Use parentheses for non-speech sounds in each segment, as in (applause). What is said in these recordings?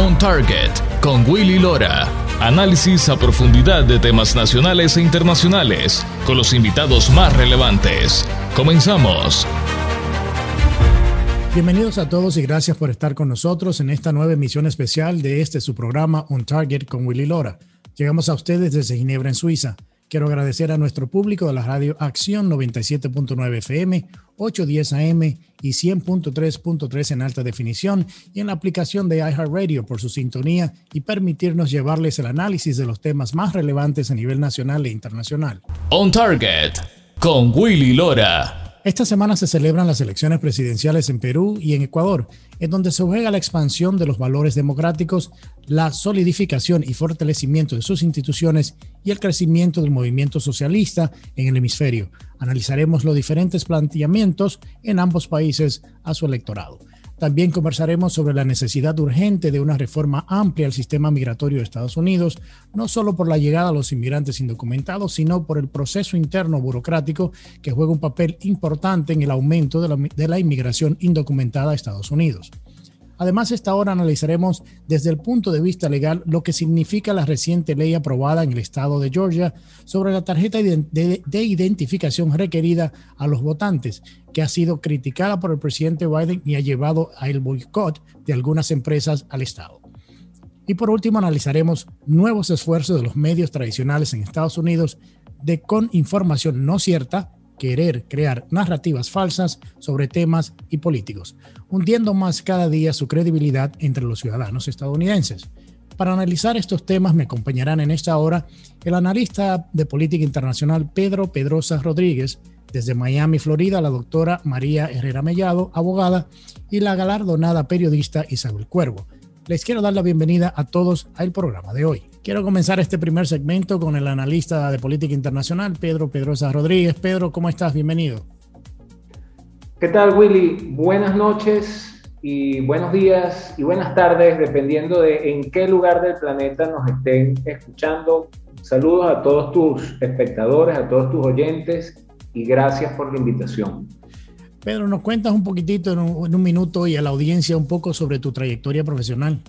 On Target con Willy Lora. Análisis a profundidad de temas nacionales e internacionales con los invitados más relevantes. Comenzamos. Bienvenidos a todos y gracias por estar con nosotros en esta nueva emisión especial de este su programa On Target con Willy Lora. Llegamos a ustedes desde Ginebra, en Suiza. Quiero agradecer a nuestro público de la radio Acción 97.9 FM, 810 AM y 100.3.3 en alta definición y en la aplicación de iHeartRadio por su sintonía y permitirnos llevarles el análisis de los temas más relevantes a nivel nacional e internacional. On Target con Willy Lora. Esta semana se celebran las elecciones presidenciales en Perú y en Ecuador, en donde se juega la expansión de los valores democráticos, la solidificación y fortalecimiento de sus instituciones y el crecimiento del movimiento socialista en el hemisferio. Analizaremos los diferentes planteamientos en ambos países a su electorado. También conversaremos sobre la necesidad urgente de una reforma amplia al sistema migratorio de Estados Unidos, no solo por la llegada de los inmigrantes indocumentados, sino por el proceso interno burocrático que juega un papel importante en el aumento de la, de la inmigración indocumentada a Estados Unidos. Además, esta hora analizaremos desde el punto de vista legal lo que significa la reciente ley aprobada en el estado de Georgia sobre la tarjeta de, identificación requerida a los votantes, que ha sido criticada por el presidente Biden y ha llevado al boicot de algunas empresas al estado. Y por último, analizaremos nuevos esfuerzos de los medios tradicionales en Estados Unidos de con información no cierta querer crear narrativas falsas sobre temas y políticos, hundiendo más cada día su credibilidad entre los ciudadanos estadounidenses. Para analizar estos temas me acompañarán en esta hora el analista de política internacional Pedro Pedrosa Rodríguez, desde Miami, Florida, la doctora María Herrera Mellado, abogada, y la galardonada periodista Isabel Cuervo. Les quiero dar la bienvenida a todos al programa de hoy. Quiero comenzar este primer segmento con el analista de política internacional, Pedro Pedrosa Rodríguez. Pedro, ¿cómo estás? Bienvenido. ¿Qué tal, Willy? Buenas noches y buenos días y buenas tardes, dependiendo de en qué lugar del planeta nos estén escuchando. Saludos a todos tus espectadores, a todos tus oyentes y gracias por la invitación. Pedro, ¿nos cuentas un poquitito en un, en un minuto y a la audiencia un poco sobre tu trayectoria profesional?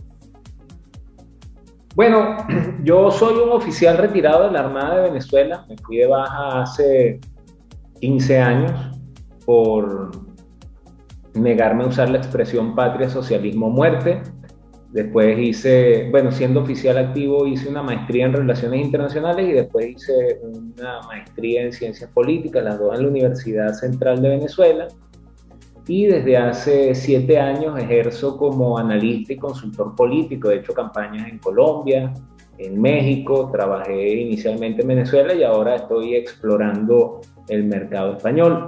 Bueno, (clears throat) yo soy un oficial retirado de la Armada de Venezuela. Me fui de baja hace 15 años por negarme a usar la expresión patria, socialismo, muerte. Después hice, bueno, siendo oficial activo, hice una maestría en Relaciones Internacionales y después hice una maestría en Ciencias Políticas, las dos en la Universidad Central de Venezuela y desde hace siete años ejerzo como analista y consultor político. He hecho campañas en Colombia, en México, trabajé inicialmente en Venezuela y ahora estoy explorando el mercado español.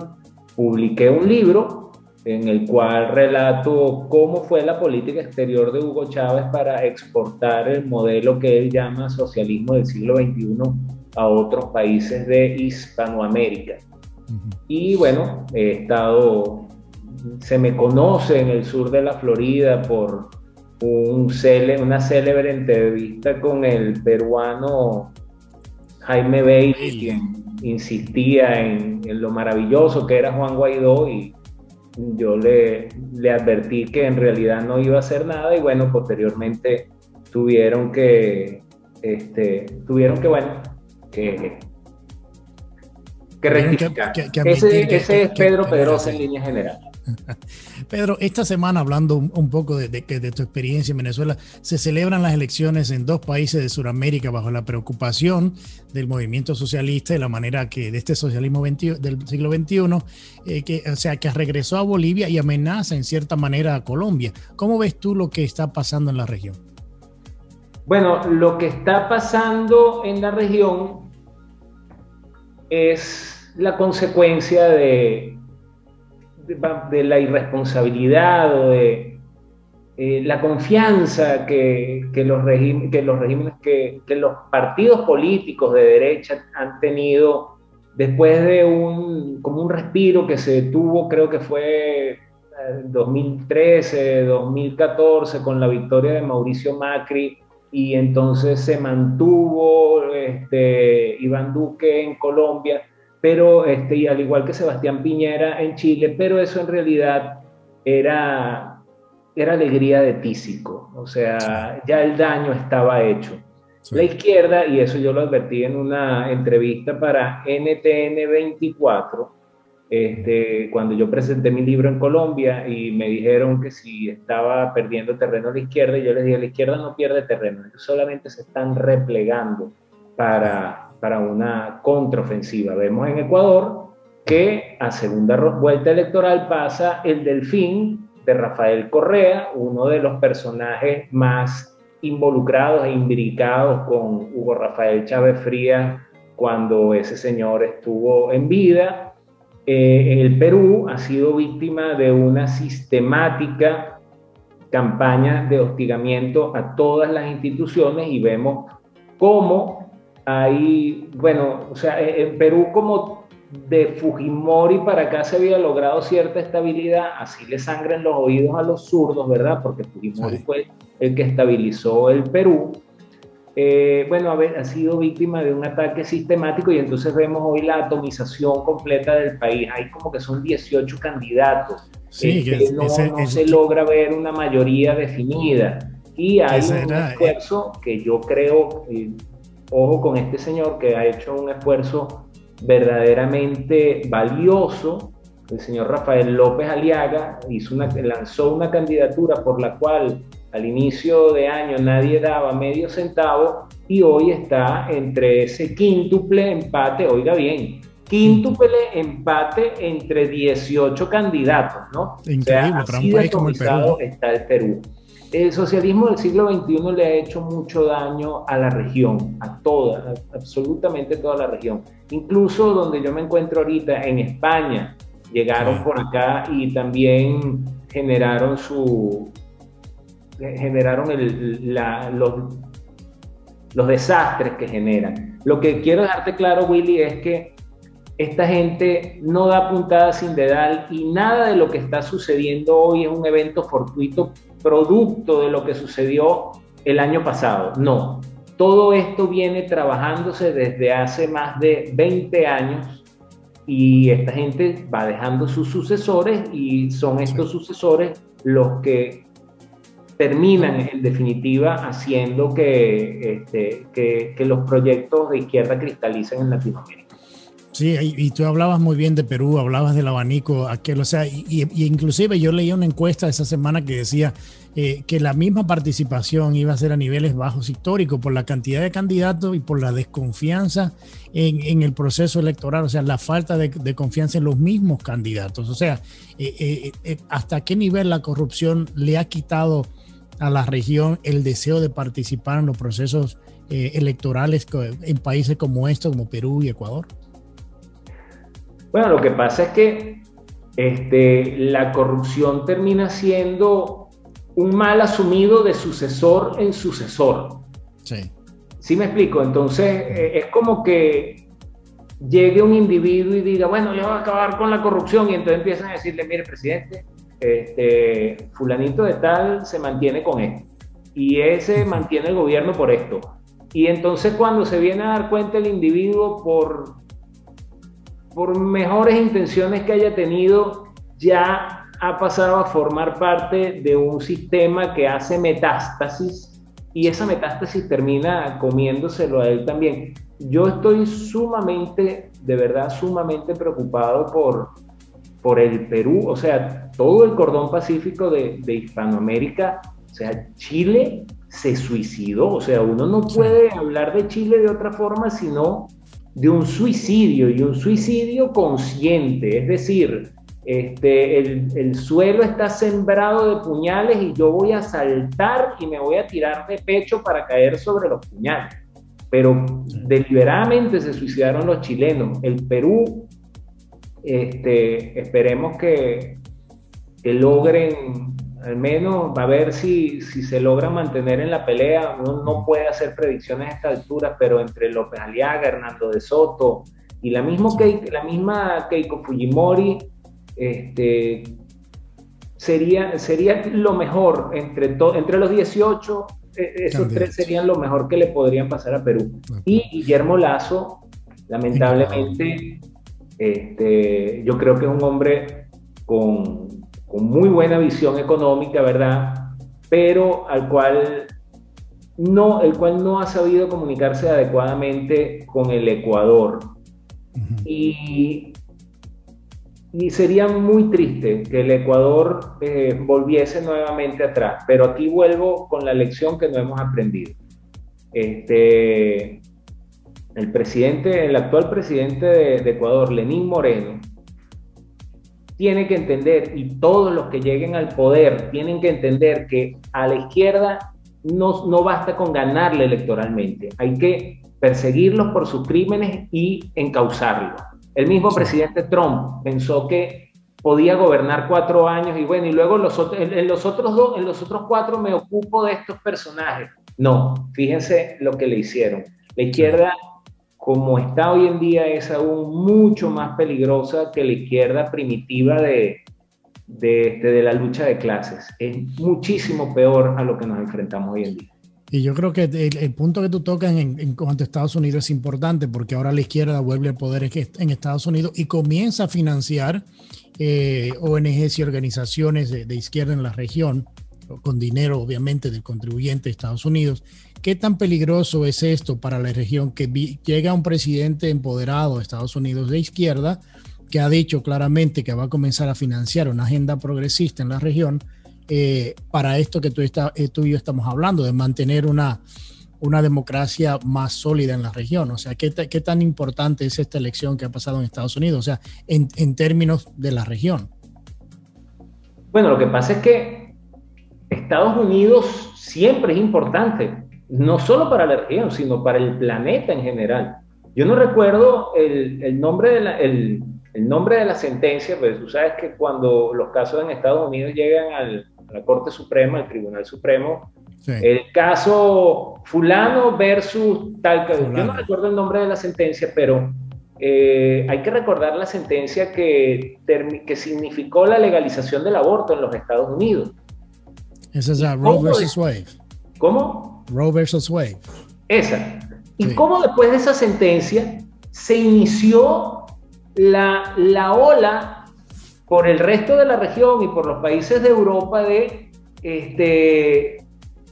Publiqué un libro en el cual relato cómo fue la política exterior de Hugo Chávez para exportar el modelo que él llama socialismo del siglo XXI a otros países de Hispanoamérica. Y bueno, he estado se me conoce en el sur de la Florida por un una célebre entrevista con el peruano Jaime Bailey, quien insistía en, lo maravilloso que era Juan Guaidó y yo le, le advertí que en realidad no iba a hacer nada y bueno, posteriormente tuvieron que, este, tuvieron que, bueno, que, que rectificar. ese, ese es Pedro Pedrosa en línea general. (laughs) Pedro, esta semana hablando un, poco de, tu experiencia en Venezuela, se celebran las elecciones en dos países de Sudamérica bajo la preocupación del movimiento socialista y la manera que de este socialismo del siglo XXI, eh, que, o sea, que regresó a Bolivia y amenaza en cierta manera a Colombia. ¿Cómo ves tú lo que está pasando en la región? Bueno, lo que está pasando en la región es la consecuencia de de la irresponsabilidad o de eh, la confianza que, los, que los regímenes, que, los partidos políticos de derecha han tenido después de un, como un respiro que se tuvo, creo que fue en 2013, 2014, con la victoria de Mauricio Macri, y entonces se mantuvo este, Iván Duque en Colombia pero este, al igual que Sebastián Piñera en Chile, pero eso en realidad era era alegría de tísico, o sea, ya el daño estaba hecho. La izquierda, y eso yo lo advertí en una entrevista para NTN 24, este, cuando yo presenté mi libro en Colombia y me dijeron que si estaba perdiendo terreno a la izquierda, yo les dije, la izquierda no pierde terreno, solamente se están replegando para, para una contraofensiva. Vemos en Ecuador que a segunda vuelta electoral pasa el delfín de Rafael Correa, uno de los personajes más involucrados e imbricados con Hugo Rafael Chávez Frías cuando ese señor estuvo en vida eh, el Perú ha sido víctima de una sistemática campaña de hostigamiento a todas las instituciones y vemos cómo hay, bueno, o sea, en Perú como de Fujimori para acá se había logrado cierta estabilidad, así le sangren los oídos a los zurdos, ¿verdad? Porque Fujimori fue el que estabilizó el Perú eh, bueno, ha, sido víctima de un ataque sistemático y entonces vemos hoy la atomización completa del país. Hay como que son 18 candidatos. Sí, este, no, se logra ver una mayoría definida. Y hay un eh, esfuerzo que yo creo, eh, ojo con este señor que ha hecho un esfuerzo verdaderamente valioso. El señor Rafael López Aliaga hizo una, lanzó una candidatura por la cual al inicio de año nadie daba medio centavo y hoy está entre ese quíntuple empate, oiga bien, quíntuple empate entre 18 candidatos, ¿no? Increíble, para un país como el Perú. está el Perú. El socialismo del siglo XXI le ha hecho mucho daño a la región, a toda, absolutamente toda la región. Incluso donde yo me encuentro ahorita, en España, llegaron por acá y también generaron su, generaron los, los desastres que generan. Lo que quiero dejarte claro, Willy, es que esta gente no da puntada sin dedal y nada de lo que está sucediendo hoy es un evento fortuito producto de lo que sucedió el año pasado. No, todo esto viene trabajándose desde hace más de 20 años y esta gente va dejando sus sucesores y son estos sucesores los que terminan en definitiva haciendo que, este, que, que, los proyectos de izquierda cristalicen en Latinoamérica. Sí, y, tú hablabas muy bien de Perú, hablabas del abanico, aquel, o sea, y, inclusive yo leí una encuesta esa semana que decía eh, que la misma participación iba a ser a niveles bajos históricos por la cantidad de candidatos y por la desconfianza en, el proceso electoral, o sea, la falta de, confianza en los mismos candidatos, o sea, eh, eh, hasta qué nivel la corrupción le ha quitado a la región el deseo de participar en los procesos electorales en países como estos, como Perú y Ecuador? Bueno, lo que pasa es que este, la corrupción termina siendo un mal asumido de sucesor en sucesor. Sí. ¿Sí me explico? Entonces, eh, es como que llegue un individuo y diga, bueno, yo voy a acabar con la corrupción y entonces empiezan a decirle, mire, presidente, este, fulanito de tal se mantiene con esto y ese mantiene el gobierno por esto. Y entonces cuando se viene a dar cuenta el individuo por, por mejores intenciones que haya tenido, ya ha pasado a formar parte de un sistema que hace metástasis y esa metástasis termina comiéndoselo a él también. Yo estoy sumamente, de verdad, sumamente preocupado por, por el Perú, o sea, todo el cordón pacífico de, Hispanoamérica, o sea, Chile se suicidó, o sea, uno no puede hablar de Chile de otra forma sino de un suicidio y un suicidio consciente, es decir, este, el, el, suelo está sembrado de puñales y yo voy a saltar y me voy a tirar de pecho para caer sobre los puñales. Pero deliberadamente se suicidaron los chilenos. El Perú este, esperemos que, logren, al menos, a ver si, si se logra mantener en la pelea. Uno no puede hacer predicciones a esta altura, pero entre López Aliaga, Hernando de Soto y la, mismo la misma Keiko Fujimori, este, sería, sería lo mejor entre, entre los 18. E, esos tres serían lo mejor que le podrían pasar a Perú. Y Guillermo Lazo, lamentablemente, este, yo creo que es un hombre con, con muy buena visión económica, ¿verdad? Pero al cual no, el cual no ha sabido comunicarse adecuadamente con el Ecuador. y, y, sería muy triste que el Ecuador eh, volviese nuevamente atrás, pero aquí vuelvo con la lección que no hemos aprendido. Este, el presidente, el actual presidente de, Ecuador, Lenín Moreno, tiene que entender, y todos los que lleguen al poder tienen que entender que a la izquierda no, no basta con ganarle electoralmente, hay que perseguirlos por sus crímenes y encauzarlos. El mismo presidente Trump pensó que podía gobernar cuatro años y bueno, y luego los, en, los otros dos, en los otros cuatro me ocupo de estos personajes. No, fíjense lo que le hicieron. La izquierda como está hoy en día, es aún mucho más peligrosa que la izquierda primitiva de, de, este, de, la lucha de clases. Es muchísimo peor a lo que nos enfrentamos hoy en día. Y yo creo que el, punto que tú tocas en, en, cuanto a Estados Unidos es importante porque ahora la izquierda vuelve al poder en Estados Unidos y comienza a financiar eh, ONGs y organizaciones de, de izquierda en la región, con dinero obviamente del contribuyente de Estados Unidos ¿Qué tan peligroso es esto para la región que llega un presidente empoderado de Estados Unidos de izquierda que ha dicho claramente que va a comenzar a financiar una agenda progresista en la región eh, para esto que tú, está, eh, tú, y yo estamos hablando, de mantener una, una democracia más sólida en la región? O sea, ¿qué, ¿qué, tan importante es esta elección que ha pasado en Estados Unidos? O sea, en, en términos de la región. Bueno, lo que pasa es que Estados Unidos siempre es importante no solo para la región, sino para el planeta en general. Yo no recuerdo el, nombre, de la, el, nombre de la sentencia, pero tú sabes que cuando los casos en Estados Unidos llegan a la Corte Suprema, al Tribunal Supremo, el caso fulano versus tal, yo no recuerdo el nombre de la sentencia, pero eh, hay que recordar la sentencia que, que significó la legalización del aborto en los Estados Unidos. Esa es la Roe versus Wade. ¿Cómo? Roe versus Wade. Esa. ¿Y cómo después de esa sentencia se inició la, la ola por el resto de la región y por los países de Europa de, este,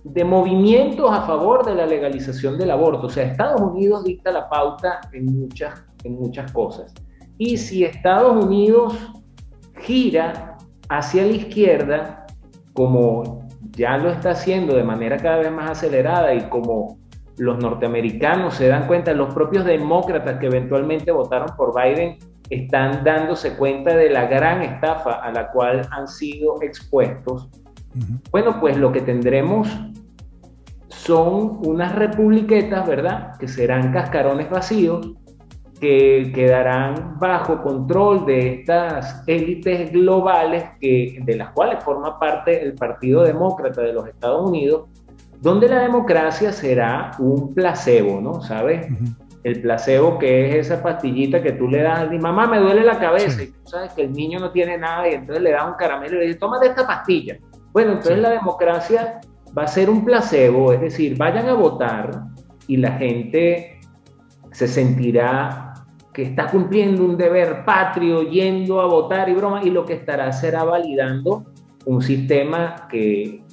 de movimientos a favor de la legalización del aborto? O sea, Estados Unidos dicta la pauta en muchas, en muchas cosas. Y si Estados Unidos gira hacia la izquierda, como ya lo está haciendo de manera cada vez más acelerada y como los norteamericanos se dan cuenta, los propios demócratas que eventualmente votaron por Biden están dándose cuenta de la gran estafa a la cual han sido expuestos. Bueno, pues lo que tendremos son unas republiquetas, ¿verdad? Que serán cascarones vacíos, que quedarán bajo control de estas élites globales que, de las cuales forma parte el Partido Demócrata de los Estados Unidos, donde la democracia será un placebo, ¿no? ¿Sabes? El placebo que es esa pastillita que tú le das a mi mamá me duele la cabeza y tú sabes que el niño no tiene nada y entonces le das un caramelo y le dices, tómate esta pastilla. Bueno, entonces la democracia va a ser un placebo, es decir, vayan a votar y la gente se sentirá que está cumpliendo un deber patrio, yendo a votar y broma, y lo que estará será validando un sistema que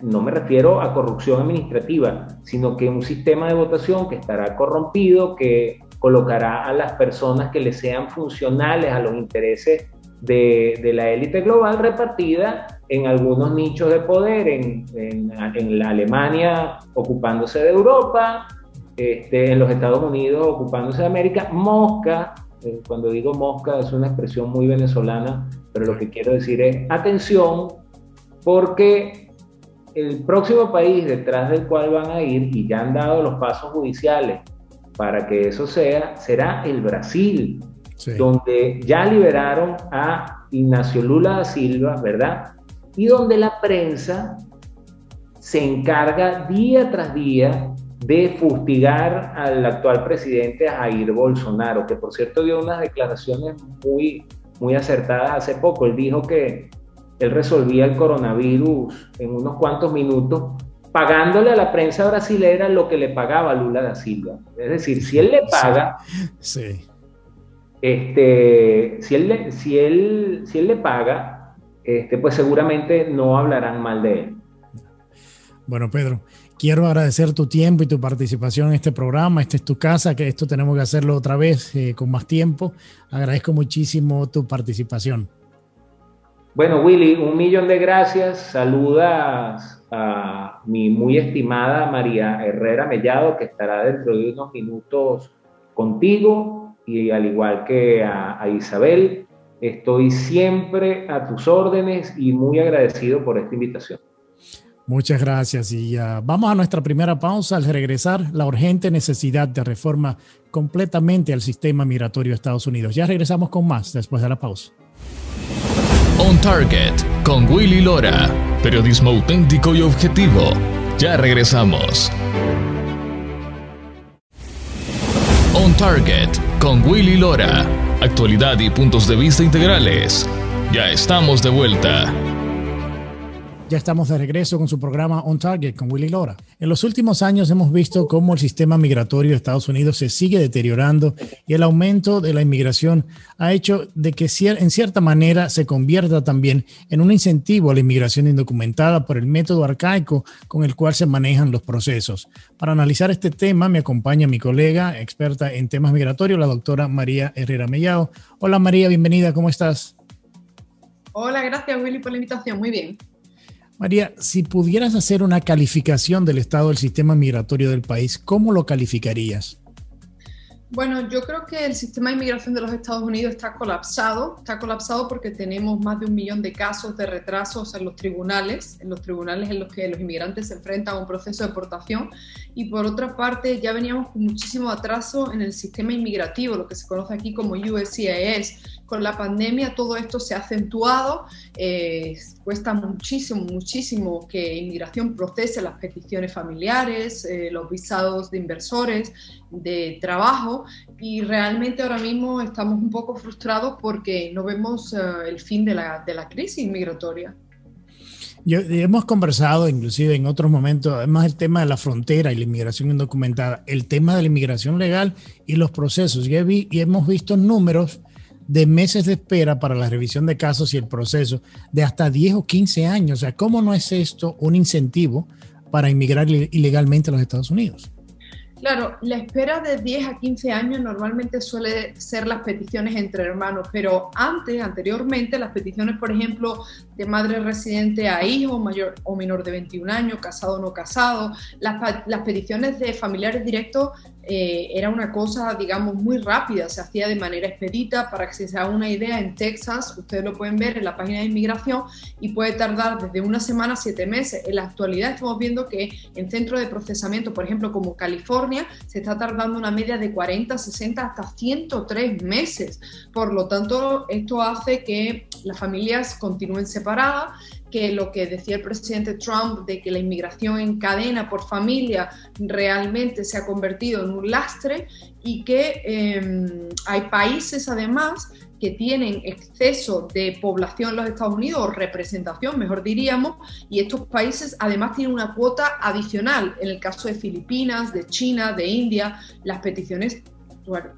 no me refiero a corrupción administrativa, sino que un sistema de votación que estará corrompido, que colocará a las personas que le sean funcionales a los intereses de, la élite global repartida en algunos nichos de poder, en, en, en la Alemania ocupándose de Europa, este, en los Estados Unidos ocupándose de América. Mosca, eh, cuando digo mosca es una expresión muy venezolana, pero lo que quiero decir es atención, porque el próximo país detrás del cual van a ir, y ya han dado los pasos judiciales para que eso sea, será el Brasil, donde ya liberaron a Ignacio Lula da Silva, ¿verdad? Y donde la prensa se encarga día tras día de fustigar al actual presidente Jair Bolsonaro, que por cierto dio unas declaraciones muy, muy acertadas hace poco. Él dijo que él resolvía el coronavirus en unos cuantos minutos, pagándole a la prensa brasilera lo que le pagaba Lula da Silva. Es decir, si él le paga, sí. este, si, él, si, él, si él le paga, este, pues seguramente no hablarán mal de él. Bueno, Pedro, quiero agradecer tu tiempo y tu participación en este programa. Esta es tu casa, que esto tenemos que hacerlo otra vez eh, con más tiempo. Agradezco muchísimo tu participación. Bueno, Willy, un millón de gracias. Saludas a mi muy estimada María Herrera Mellado, que estará dentro de unos minutos contigo, y al igual que a, a Isabel. Estoy siempre a tus órdenes y muy agradecido por esta invitación. Muchas gracias. Y uh, vamos a nuestra primera pausa. Al regresar, la urgente necesidad de reforma completamente al sistema migratorio de Estados Unidos. Ya regresamos con más después de la pausa. On Target con Willy Lora. Periodismo auténtico y objetivo. Ya regresamos. On Target con Willy Lora. Actualidad y puntos de vista integrales. Ya estamos de vuelta. Ya estamos de regreso con su programa On Target con Willy Lora. En los últimos años hemos visto cómo el sistema migratorio de Estados Unidos se sigue deteriorando y el aumento de la inmigración ha hecho de que en cierta manera se convierta también en un incentivo a la inmigración indocumentada por el método arcaico con el cual se manejan los procesos. Para analizar este tema me acompaña mi colega, experta en temas migratorios, la doctora María Herrera Mellado. Hola María, bienvenida, ¿cómo estás? Hola, gracias Willy por la invitación, muy bien. María, si pudieras hacer una calificación del estado del sistema migratorio del país, ¿cómo lo calificarías? Bueno, yo creo que el sistema de inmigración de los Estados Unidos está colapsado. Está colapsado porque tenemos más de un millón de casos de retrasos en los tribunales, en los tribunales en los que los inmigrantes se enfrentan a un proceso de deportación. Y por otra parte, ya veníamos con muchísimo atraso en el sistema inmigrativo, lo que se conoce aquí como USCIS con la pandemia todo esto se ha acentuado, eh, cuesta muchísimo, muchísimo que inmigración procese las peticiones familiares, eh, los visados de inversores, de trabajo y realmente ahora mismo estamos un poco frustrados porque no vemos eh, el fin de la, de la crisis migratoria. Yo, hemos conversado inclusive en otros momentos, además el tema de la frontera y la inmigración indocumentada, el tema de la inmigración legal y los procesos. Y, y hemos visto números de meses de espera para la revisión de casos y el proceso de hasta 10 o 15 años. O sea, ¿cómo no es esto un incentivo para inmigrar ilegalmente a los Estados Unidos? Claro, la espera de 10 a 15 años normalmente suele ser las peticiones entre hermanos, pero antes, anteriormente, las peticiones, por ejemplo, de madre residente a hijo mayor o menor de 21 años, casado o no casado, las, peticiones de familiares directos eh, era una cosa, digamos, muy rápida, se hacía de manera expedita. Para que se haga una idea, en Texas, ustedes lo pueden ver en la página de inmigración y puede tardar desde una semana a siete meses. En la actualidad estamos viendo que en centros de procesamiento, por ejemplo, como California, se está tardando una media de 40, 60 hasta 103 meses. Por lo tanto, esto hace que las familias continúen separadas que lo que decía el presidente Trump de que la inmigración en cadena por familia realmente se ha convertido en un lastre y que em, hay países además que tienen exceso de población en los Estados Unidos, o representación, mejor diríamos, y estos países además tienen una cuota adicional. En el caso de Filipinas, de China, de India, las peticiones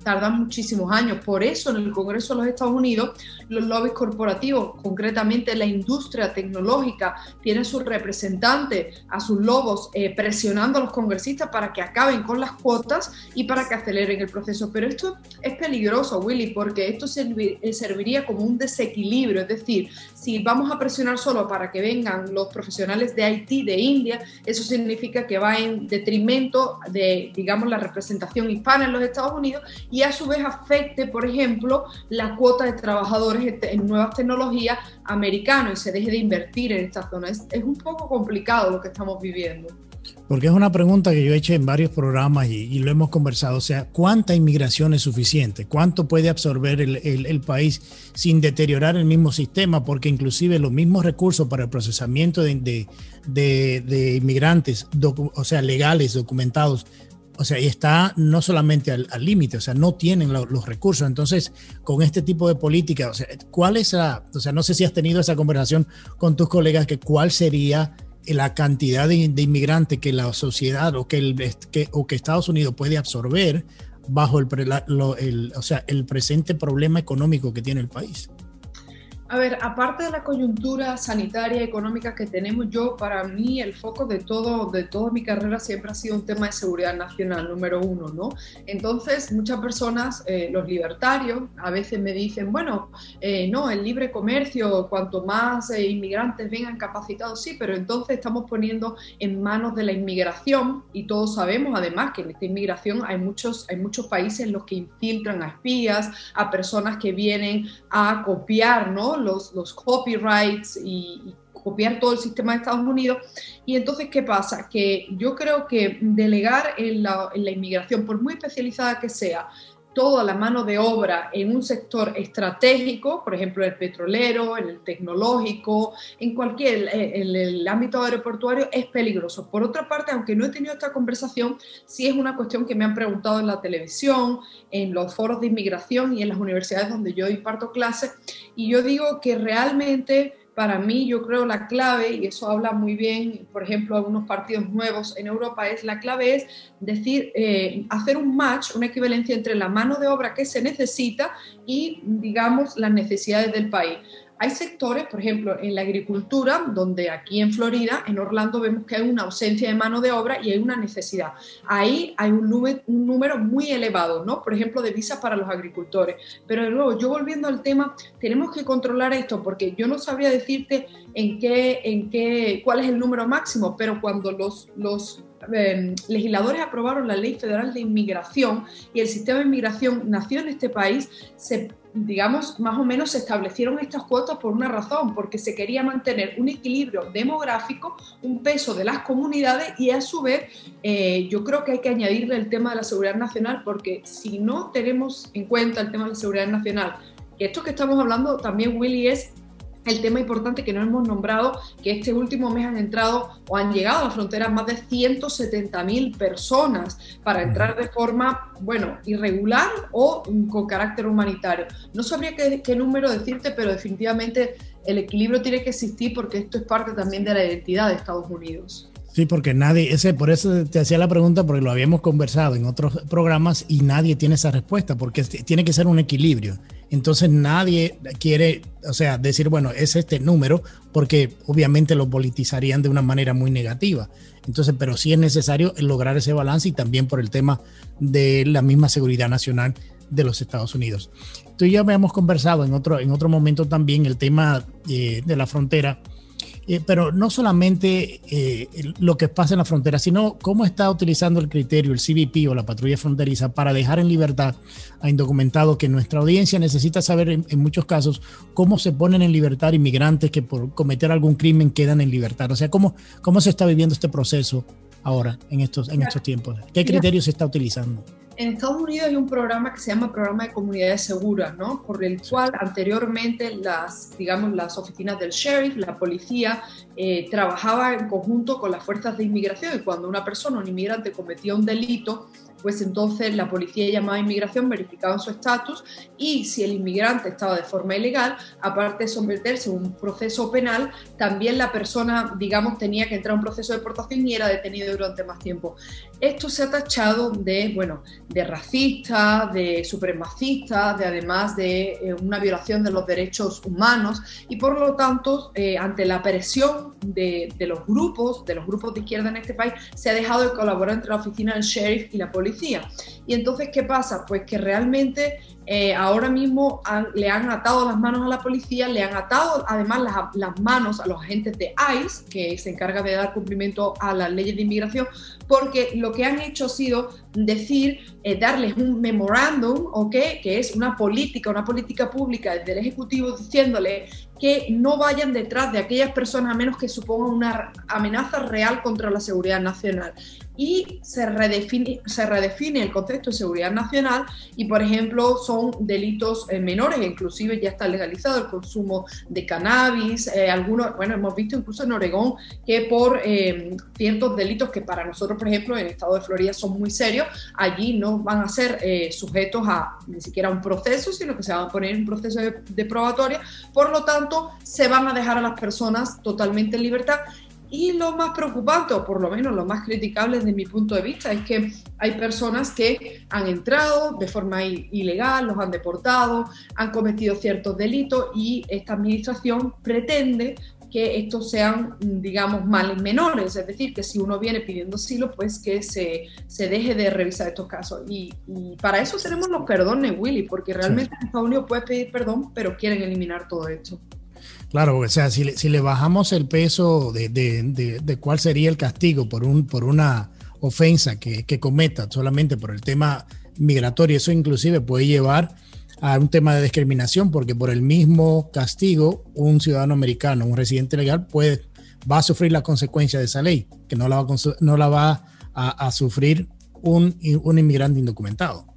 tardan muchísimos años. Por eso en el Congreso de los Estados Unidos los lobbies corporativos, concretamente la industria tecnológica, tienen sus representantes, a sus lobos, eh, presionando a los congresistas para que acaben con las cuotas y para que aceleren el proceso. Pero esto es peligroso, Willy, porque esto eh, serviría como un desequilibrio. Es decir, si vamos a presionar solo para que vengan los profesionales de Haití, de India, eso significa que va en detrimento de, digamos, la representación hispana en los Estados Unidos y a su vez afecte, por ejemplo, la cuota de trabajadores en nuevas tecnologías americanos y se deje de invertir en esta zona. Es, un poco complicado lo que estamos viviendo. Porque es una pregunta que yo he hecho en varios programas y, lo hemos conversado. O sea, ¿cuánta inmigración es suficiente? ¿Cuánto puede absorber el, país sin deteriorar el mismo sistema? Porque inclusive los mismos recursos para el procesamiento de, de inmigrantes, o sea, legales, documentados, o sea, y está no solamente al límite, o sea, no tienen los recursos. Entonces, con este tipo de política, o sea, ¿cuál es la, o sea, no sé si has tenido esa conversación con tus colegas, que cuál sería la cantidad de, inmigrantes que la sociedad o que, el, que, o que Estados Unidos puede absorber bajo el, el, o sea, el presente problema económico que tiene el país? A ver, aparte de la coyuntura sanitaria y económica que tenemos, yo para mí el foco de todo de toda mi carrera siempre ha sido un tema de seguridad nacional número uno, ¿no? Entonces muchas personas, eh, los libertarios, a veces me dicen, bueno, eh, no, el libre comercio, cuanto más eh, inmigrantes vengan capacitados, sí, pero entonces estamos poniendo en manos de la inmigración y todos sabemos además que en esta inmigración hay muchos hay muchos países en los que infiltran a espías, a personas que vienen a copiar, ¿no? Los, los copyrights y, copiar todo el sistema de Estados Unidos. Y entonces, ¿qué pasa? Que yo creo que delegar en la, en la inmigración, por muy especializada que sea, toda la mano de obra en un sector estratégico, por ejemplo, el petrolero, el tecnológico, en cualquier, eh, el ámbito aeroportuario, es peligroso. Por otra parte, aunque no he tenido esta conversación, sí es una cuestión que me han preguntado en la televisión, en los foros de inmigración y en las universidades donde yo imparto clases, y yo digo que realmente para mí yo creo la clave, y eso habla muy bien, por ejemplo, algunos partidos nuevos en Europa, es la clave es decir, eh, hacer un match, una equivalencia entre la mano de obra que se necesita y, digamos, las necesidades del país. Hay sectores, por ejemplo, en la agricultura, donde aquí en Florida, en Orlando, vemos que hay una ausencia de mano de obra y hay una necesidad. Ahí hay un número, muy elevado, ¿no? Por ejemplo, de visas para los agricultores. Pero de nuevo, yo volviendo al tema, tenemos que controlar esto porque yo no sabría decirte en qué, en qué, cuál es el número máximo, pero cuando los, los Em, legisladores aprobaron la Ley Federal de Inmigración y el sistema de inmigración nació en este país, se, digamos, más o menos se establecieron estas cuotas por una razón, porque se quería mantener un equilibrio demográfico, un peso de las comunidades y a su vez eh, yo creo que hay que añadirle el tema de la seguridad nacional, porque si no tenemos en cuenta el tema de la seguridad nacional, esto que estamos hablando también, Willy, es el tema importante que no hemos nombrado, que este último mes han entrado o han llegado a la frontera más de 170 mil personas para entrar de forma, bueno, irregular o con carácter humanitario. No sabría qué, qué número decirte, pero definitivamente el equilibrio tiene que existir porque esto es parte también de la identidad de Estados Unidos. Sí, porque nadie, ese, por eso te hacía la pregunta, porque lo habíamos conversado en otros programas y nadie tiene esa respuesta, porque tiene que ser un equilibrio. Entonces nadie quiere, o sea, decir, bueno, es este número, porque obviamente lo politizarían de una manera muy negativa. Entonces, pero sí es necesario lograr ese balance y también por el tema de la misma seguridad nacional de los Estados Unidos. Tú y yo habíamos conversado en otro, en otro momento también el tema eh, de la frontera eh, pero no solamente eh, lo que pasa en la frontera, sino cómo está utilizando el criterio, el CBP o la patrulla fronteriza para dejar en libertad a indocumentados que nuestra audiencia necesita saber en, muchos casos cómo se ponen en libertad inmigrantes que por cometer algún crimen quedan en libertad. O sea, cómo, cómo se está viviendo este proceso ahora, en estos, en estos tiempos. ¿Qué criterios se está utilizando? En Estados Unidos hay un programa que se llama Programa de Comunidades Seguras, ¿no? Por el cual anteriormente las, digamos, las oficinas del sheriff, la policía, eh, trabajaba en conjunto con las fuerzas de inmigración y cuando una persona, un inmigrante, cometía un delito, pues entonces la policía llamaba a inmigración, verificaba su estatus y si el inmigrante estaba de forma ilegal, aparte de someterse a un proceso penal, también la persona, digamos, tenía que entrar a un proceso de deportación y era detenido durante más tiempo. Esto se ha tachado de, bueno, de racista, de supremacista, de además de eh, una violación de los derechos humanos y por lo tanto, eh, ante la presión de, de los grupos, de los grupos de izquierda en este país, se ha dejado de colaborar entre la oficina del sheriff y la policía Olimpíada. Y entonces, ¿qué pasa? Pues que realmente eh, ahora mismo le han atado las manos a la policía, le han atado además las, manos a los agentes de ICE, que se encarga de dar cumplimiento a las leyes de inmigración, porque lo que han hecho ha sido decir, eh, darles un memorándum, ¿ok? Que es una política, una política pública desde el Ejecutivo diciéndole que no vayan detrás de aquellas personas a menos que supongan una amenaza real contra la seguridad nacional y se redefine, se redefine el concepto de seguridad nacional y, por ejemplo, son delitos eh, menores, inclusive ya está legalizado el consumo de cannabis, eh, algunos, bueno, hemos visto incluso en Oregón que por eh, ciertos delitos que para nosotros, por ejemplo, en el estado de Florida son muy serios, allí no van a ser sujetos a ni siquiera un proceso, sino que se van a poner en un proceso de probatoria, por lo tanto, se van a dejar a las personas totalmente en libertad Y lo más preocupante, o por lo menos lo más criticable desde mi punto de vista, es que hay personas que han entrado de forma ilegal, los han deportado, han cometido ciertos delitos y esta administración pretende que estos sean, digamos, males menores, es decir, que si uno viene pidiendo asilo, pues que se, se deje de revisar estos casos. Y, para eso tenemos los perdones, Willy, porque realmente Estados Unidos puede pedir perdón, pero quieren eliminar todo esto. Claro, o sea, si le, si le bajamos el peso de, de, de, cuál sería el castigo por, un, por una ofensa que, que cometa solamente por el tema migratorio, eso inclusive puede llevar a un tema de discriminación, porque por el mismo castigo, un ciudadano americano, un residente legal, puede, va a sufrir la consecuencia de esa ley, que no la va, no la va a, sufrir un, un inmigrante indocumentado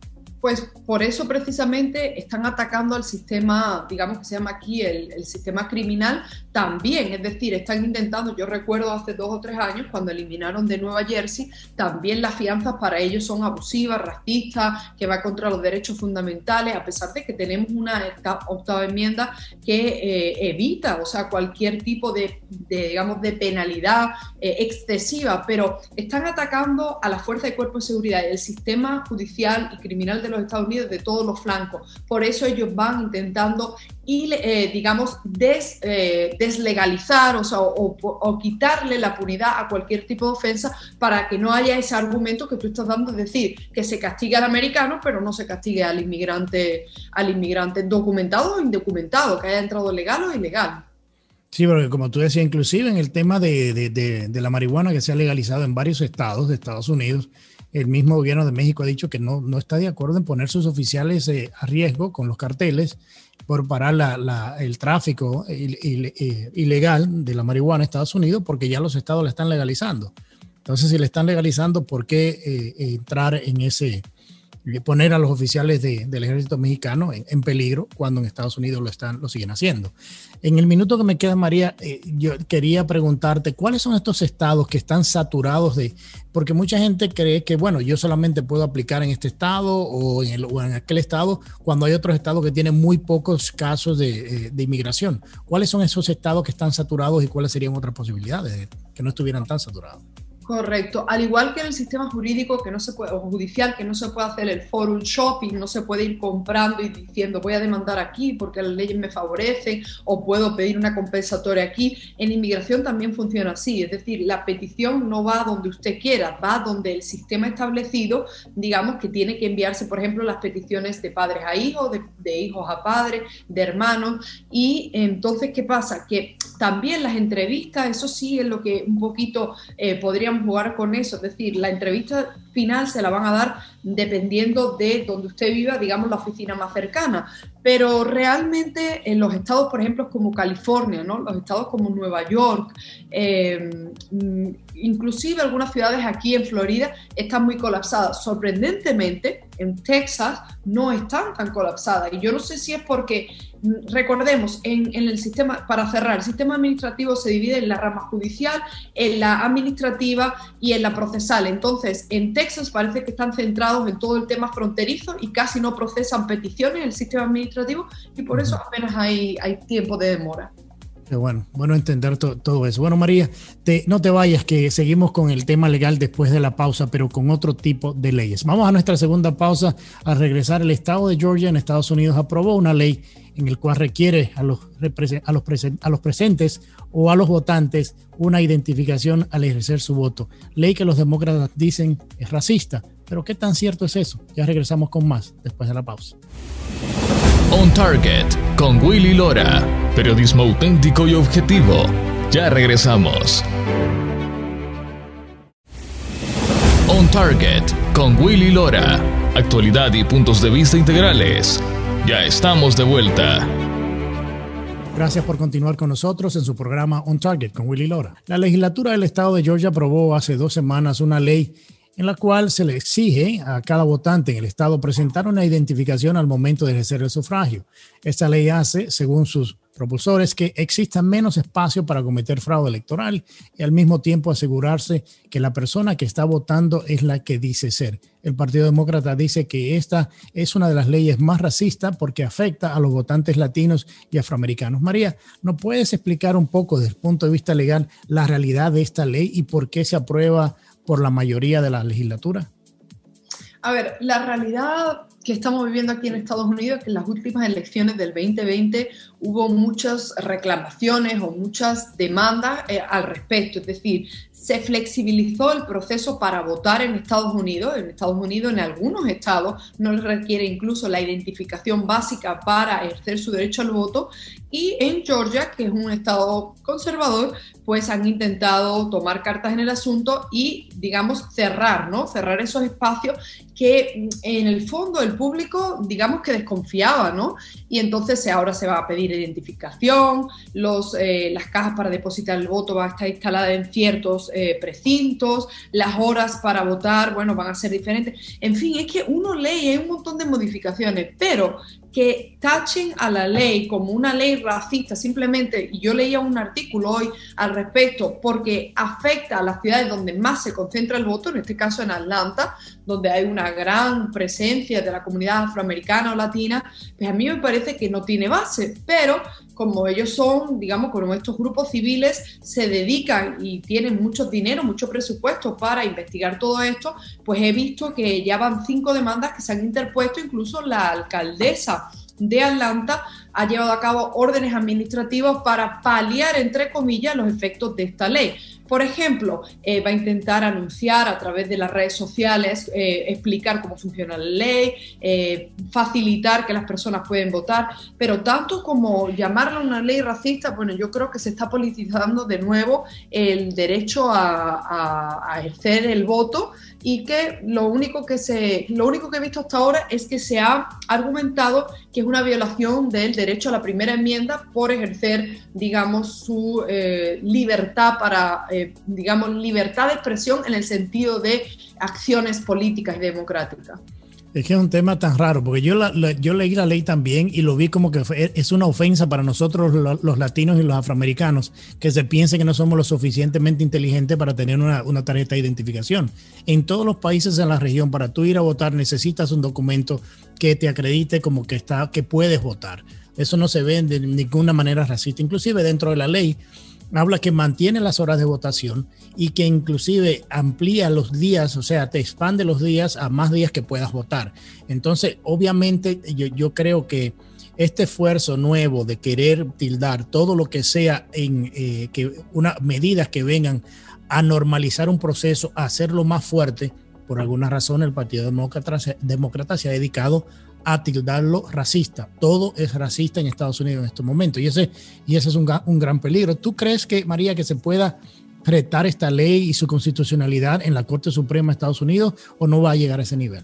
pues por eso precisamente están atacando al sistema, digamos que se llama aquí el, sistema criminal también, es decir, están intentando, yo recuerdo hace dos o tres años cuando eliminaron de Nueva Jersey, también las fianzas para ellos son abusivas, racistas, que va contra los derechos fundamentales, a pesar de que tenemos una octava enmienda que eh, evita, o sea, cualquier tipo de, digamos, de penalidad eh, excesiva, pero están atacando a la fuerza de cuerpo de seguridad el sistema judicial y criminal de los Estados Unidos de todos los flancos. Por eso ellos van intentando eh, digamos, eh, deslegalizar o, o, quitarle la punidad a cualquier tipo de ofensa para que no haya ese argumento que tú estás dando, es decir, que se castigue al americano, pero no se castigue al inmigrante, al inmigrante documentado o indocumentado, que haya entrado legal o ilegal. Sí, porque como tú decías, inclusive en el tema de la marihuana que se ha legalizado en varios estados de Estados Unidos, el mismo gobierno de México ha dicho que no, no está de acuerdo en poner sus oficiales eh, a riesgo con los carteles por parar el tráfico eh, ilegal de la marihuana en Estados Unidos porque ya los estados la están legalizando. Entonces, si le están legalizando, ¿por qué eh, entrar en ese, poner a los oficiales del ejército mexicano en, peligro cuando en Estados Unidos lo, están, lo siguen haciendo. En el minuto que me queda, María, eh, yo quería preguntarte, ¿cuáles son estos estados que están saturados de, porque mucha gente cree que, bueno, yo solamente puedo aplicar en este estado o en, el, o en aquel estado, cuando hay otros estados que tienen muy pocos casos de, eh, de inmigración. ¿Cuáles son esos estados que están saturados y cuáles serían otras posibilidades que no estuvieran tan saturados? Correcto. Al igual que en el sistema jurídico que no se puede, o judicial, que no se puede hacer el forum shopping, no se puede ir comprando y diciendo voy a demandar aquí porque las leyes me favorecen o puedo pedir una compensatoria aquí. En inmigración también funciona así, es decir, la petición no va donde usted quiera, va donde el sistema establecido, digamos que tiene que enviarse, por ejemplo, las peticiones de padres a hijos, de, hijos a padres, de hermanos. Y entonces, ¿qué pasa? Que también las entrevistas, eso sí es lo que un poquito eh, podríamos jugar con eso, es decir, la entrevista final se la van a dar dependiendo de donde usted viva, digamos, la oficina más cercana. Pero realmente en los estados, por ejemplo, como California, ¿no? los estados como Nueva York, eh, inclusive algunas ciudades aquí en Florida están muy colapsadas. Sorprendentemente, en Texas no están tan colapsadas. Y yo no sé si es porque recordemos, en, el sistema, para cerrar, el sistema administrativo se divide en la rama judicial, en la administrativa y en la procesal. Entonces, en Texas parece que están centrados en todo el tema fronterizo y casi no procesan peticiones en el sistema administrativo y por eso apenas hay, hay tiempo de demora. Qué bueno, bueno entender todo eso. Bueno, María, no te vayas, que seguimos con el tema legal después de la pausa, pero con otro tipo de leyes. Vamos a nuestra segunda pausa. Al regresar, el estado de Georgia en Estados Unidos aprobó una ley en el cual requiere a los, a los, a los presentes o a los votantes una identificación al ejercer su voto. Ley que los demócratas dicen es racista. Pero ¿qué tan cierto es eso? Ya regresamos con más después de la pausa. On Target con Willy Lora. Periodismo auténtico y objetivo. Ya regresamos. On Target con Willy Lora. Actualidad y puntos de vista integrales ya estamos de vuelta. Gracias por continuar con nosotros en su programa On Target con Willy Lora. La legislatura del estado de Georgia aprobó hace dos semanas una ley en la cual se le exige a cada votante en el estado presentar una identificación al momento de ejercer el sufragio. Esta ley hace, según sus propulsores que exista menos espacio para cometer fraude electoral y al mismo tiempo asegurarse que la persona que está votando es la que dice ser. El Partido Demócrata dice que esta es una de las leyes más racistas porque afecta a los votantes latinos y afroamericanos. María, ¿no puedes explicar un poco desde el punto de vista legal la realidad de esta ley y por qué se aprueba por la mayoría de la legislatura? A ver, la realidad que estamos viviendo aquí en Estados Unidos es que en las últimas elecciones del 2020 hubo muchas reclamaciones o muchas demandas eh, al respecto. Es decir, se flexibilizó el proceso para votar en Estados Unidos. En Estados Unidos, en algunos estados, no les requiere incluso la identificación básica para ejercer su derecho al voto. Y en Georgia, que es un estado conservador, pues han intentado tomar cartas en el asunto y, digamos, cerrar, ¿no? Cerrar esos espacios que en el fondo el público, digamos que desconfiaba, ¿no? Y entonces ahora se va a pedir identificación, los, eh, las cajas para depositar el voto van a estar instaladas en ciertos eh, precintos, las horas para votar, bueno, van a ser diferentes. En fin, es que uno lee un montón de modificaciones, pero que tachen a la ley como una ley racista simplemente, yo leía un artículo hoy al respecto, porque afecta a las ciudades donde más se concentra el voto, en este caso en Atlanta, donde hay una gran presencia de la comunidad afroamericana o latina, pues a mí me parece que no tiene base, pero como ellos son, digamos, como estos grupos civiles se dedican y tienen mucho dinero, mucho presupuesto para investigar todo esto, pues he visto que ya van cinco demandas que se han interpuesto, incluso la alcaldesa de Atlanta ha llevado a cabo órdenes administrativas para paliar, entre comillas, los efectos de esta ley. Por ejemplo, eh, va a intentar anunciar a través de las redes sociales, eh, explicar cómo funciona la ley, eh, facilitar que las personas pueden votar, pero tanto como llamarla una ley racista, bueno, yo creo que se está politizando de nuevo el derecho a, ejercer el voto y que lo único que se lo único que he visto hasta ahora es que se ha argumentado que es una violación del derecho a la primera enmienda por ejercer digamos su libertad para eh, digamos libertad de expresión en el sentido de acciones políticas y democráticas es que es un tema tan raro, porque yo, yo leí la ley también y lo vi como que es una ofensa para nosotros los, latinos y los afroamericanos, que se piense que no somos lo suficientemente inteligentes para tener una, una, tarjeta de identificación. En todos los países en la región, para tú ir a votar, necesitas un documento que te acredite como que, está, que puedes votar. Eso no se ve de ninguna manera racista. Inclusive dentro de la ley habla que mantiene las horas de votación y que inclusive amplía los días, o sea, te expande los días a más días que puedas votar. Entonces, obviamente, yo, creo que este esfuerzo nuevo de querer tildar todo lo que sea en eh, que unas medidas que vengan a normalizar un proceso, a hacerlo más fuerte, por alguna razón el Partido Demócrata, Demócrata se ha dedicado a tildarlo racista. Todo es racista en Estados Unidos en este momento y ese, y ese es un, un gran peligro. ¿Tú crees que, María, que se pueda retar esta ley y su constitucionalidad en la Corte Suprema de Estados Unidos o no va a llegar a ese nivel?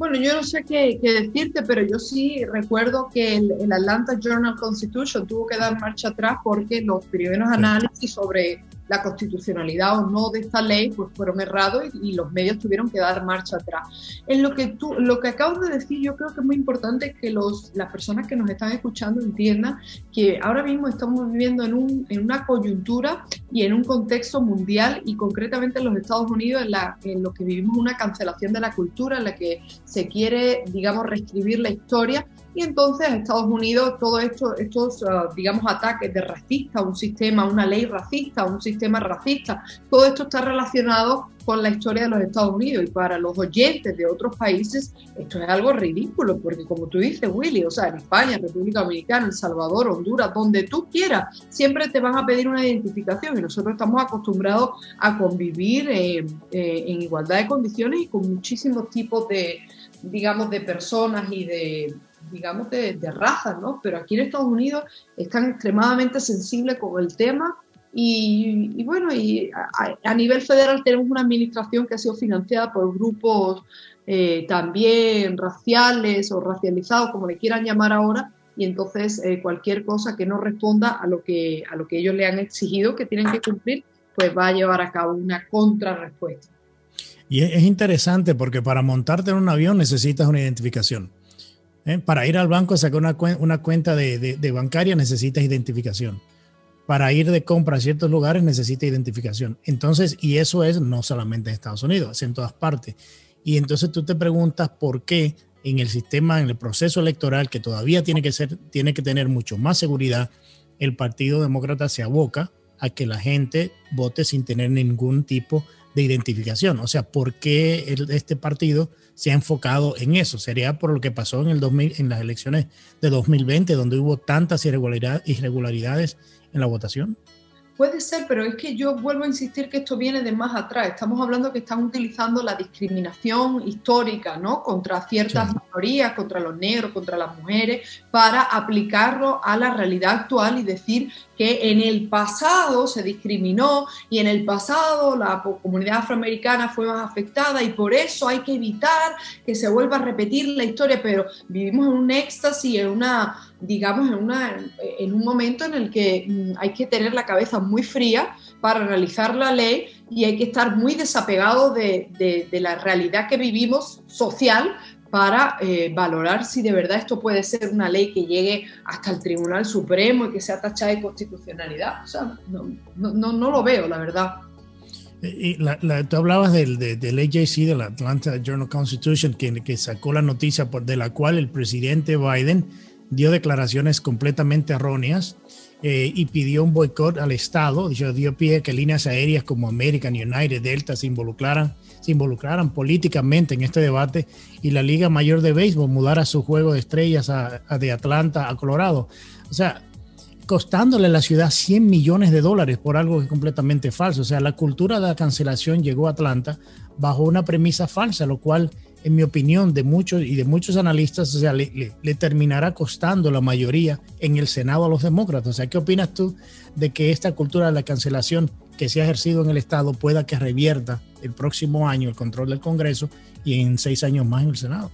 Bueno, yo no sé qué, decirte, pero yo sí recuerdo que el, Atlanta Journal Constitution tuvo que dar marcha atrás porque los primeros análisis sobre la constitucionalidad o no de esta ley pues fueron errados y, los medios tuvieron que dar marcha atrás. En lo que tú, lo que acabas de decir, yo creo que es muy importante que los, las personas que nos están escuchando entiendan que ahora mismo estamos viviendo en, un, en una coyuntura y en un contexto mundial y concretamente en los Estados Unidos en, la, en lo que vivimos una cancelación de la cultura, en la que se quiere, digamos, reescribir la historia y entonces Estados Unidos, todos esto, estos, ah, digamos, ataques de racista, un sistema, una ley racista, un sistema racista, todo esto está relacionado con la historia de los Estados Unidos. Y para los oyentes de otros países esto es algo ridículo, porque como tú dices, Willy, o sea, en España, República Dominicana, El Salvador, Honduras, donde tú quieras, siempre te van a pedir una identificación. Y nosotros estamos acostumbrados a convivir eh, eh, en igualdad de condiciones y con muchísimos tipos de, digamos, de personas y de digamos, de, de razas, ¿no? Pero aquí en Estados Unidos están extremadamente sensibles con el tema y, bueno, y a, nivel federal tenemos una administración que ha sido financiada por grupos eh, también raciales o racializados, como le quieran llamar ahora, y entonces eh, cualquier cosa que no responda a lo que, a lo que ellos le han exigido que tienen que cumplir, pues va a llevar a cabo una contrarrespuesta. Y es interesante porque para montarte en un avión necesitas una identificación ¿eh? Para ir al banco a sacar una, cuenta de, bancaria necesitas identificación. Para ir de compra a ciertos lugares necesita identificación. Entonces, y eso es no solamente en Estados Unidos, es en todas partes. Y entonces tú te preguntas por qué en el sistema, en el proceso electoral, que todavía tiene que, ser, tiene que tener mucho más seguridad, el Partido Demócrata se aboca a que la gente vote sin tener ningún tipo de identificación. O sea, ¿por qué este partido se ha enfocado en eso? ¿Sería por lo que pasó en, el 2000, en las elecciones de 2020, donde hubo tantas irregularidades en la votación? Puede ser, pero es que yo vuelvo a insistir que esto viene de más atrás. Estamos hablando que están utilizando la discriminación histórica, ¿no? Contra ciertas minorías, contra los negros, contra las mujeres, para aplicarlo a la realidad actual y decir que en el pasado se discriminó y en el pasado la comunidad afroamericana fue más afectada y por eso hay que evitar que se vuelva a repetir la historia, pero vivimos en un éxtasis, en una digamos, en, una, en un momento en el que mm, hay que tener la cabeza muy fría para realizar la ley y hay que estar muy desapegado de, de, la realidad que vivimos social para eh, valorar si de verdad esto puede ser una ley que llegue hasta el Tribunal Supremo y que sea tachada de constitucionalidad. O sea, no, no, no, lo veo, la verdad. Y la, tú hablabas del, del AJC, del Atlanta Journal Constitution, que, que sacó la noticia por, de la cual el presidente Biden dio declaraciones completamente erróneas eh, y pidió un boicot al Estado, dio pie que líneas aéreas como American, United, Delta se involucraran, se involucraran políticamente en este debate y la Liga Mayor de Béisbol mudara su juego de estrellas a, de Atlanta a Colorado. O sea, costándole a la ciudad 100 millones de dólares por algo que es completamente falso. O sea, la cultura de la cancelación llegó a Atlanta bajo una premisa falsa, lo cual en mi opinión, de muchos y de muchos analistas, o sea, le, terminará costando la mayoría en el Senado a los demócratas. O sea, ¿qué opinas tú de que esta cultura de la cancelación que se ha ejercido en el Estado pueda que revierta el próximo año el control del Congreso y en seis años más en el Senado?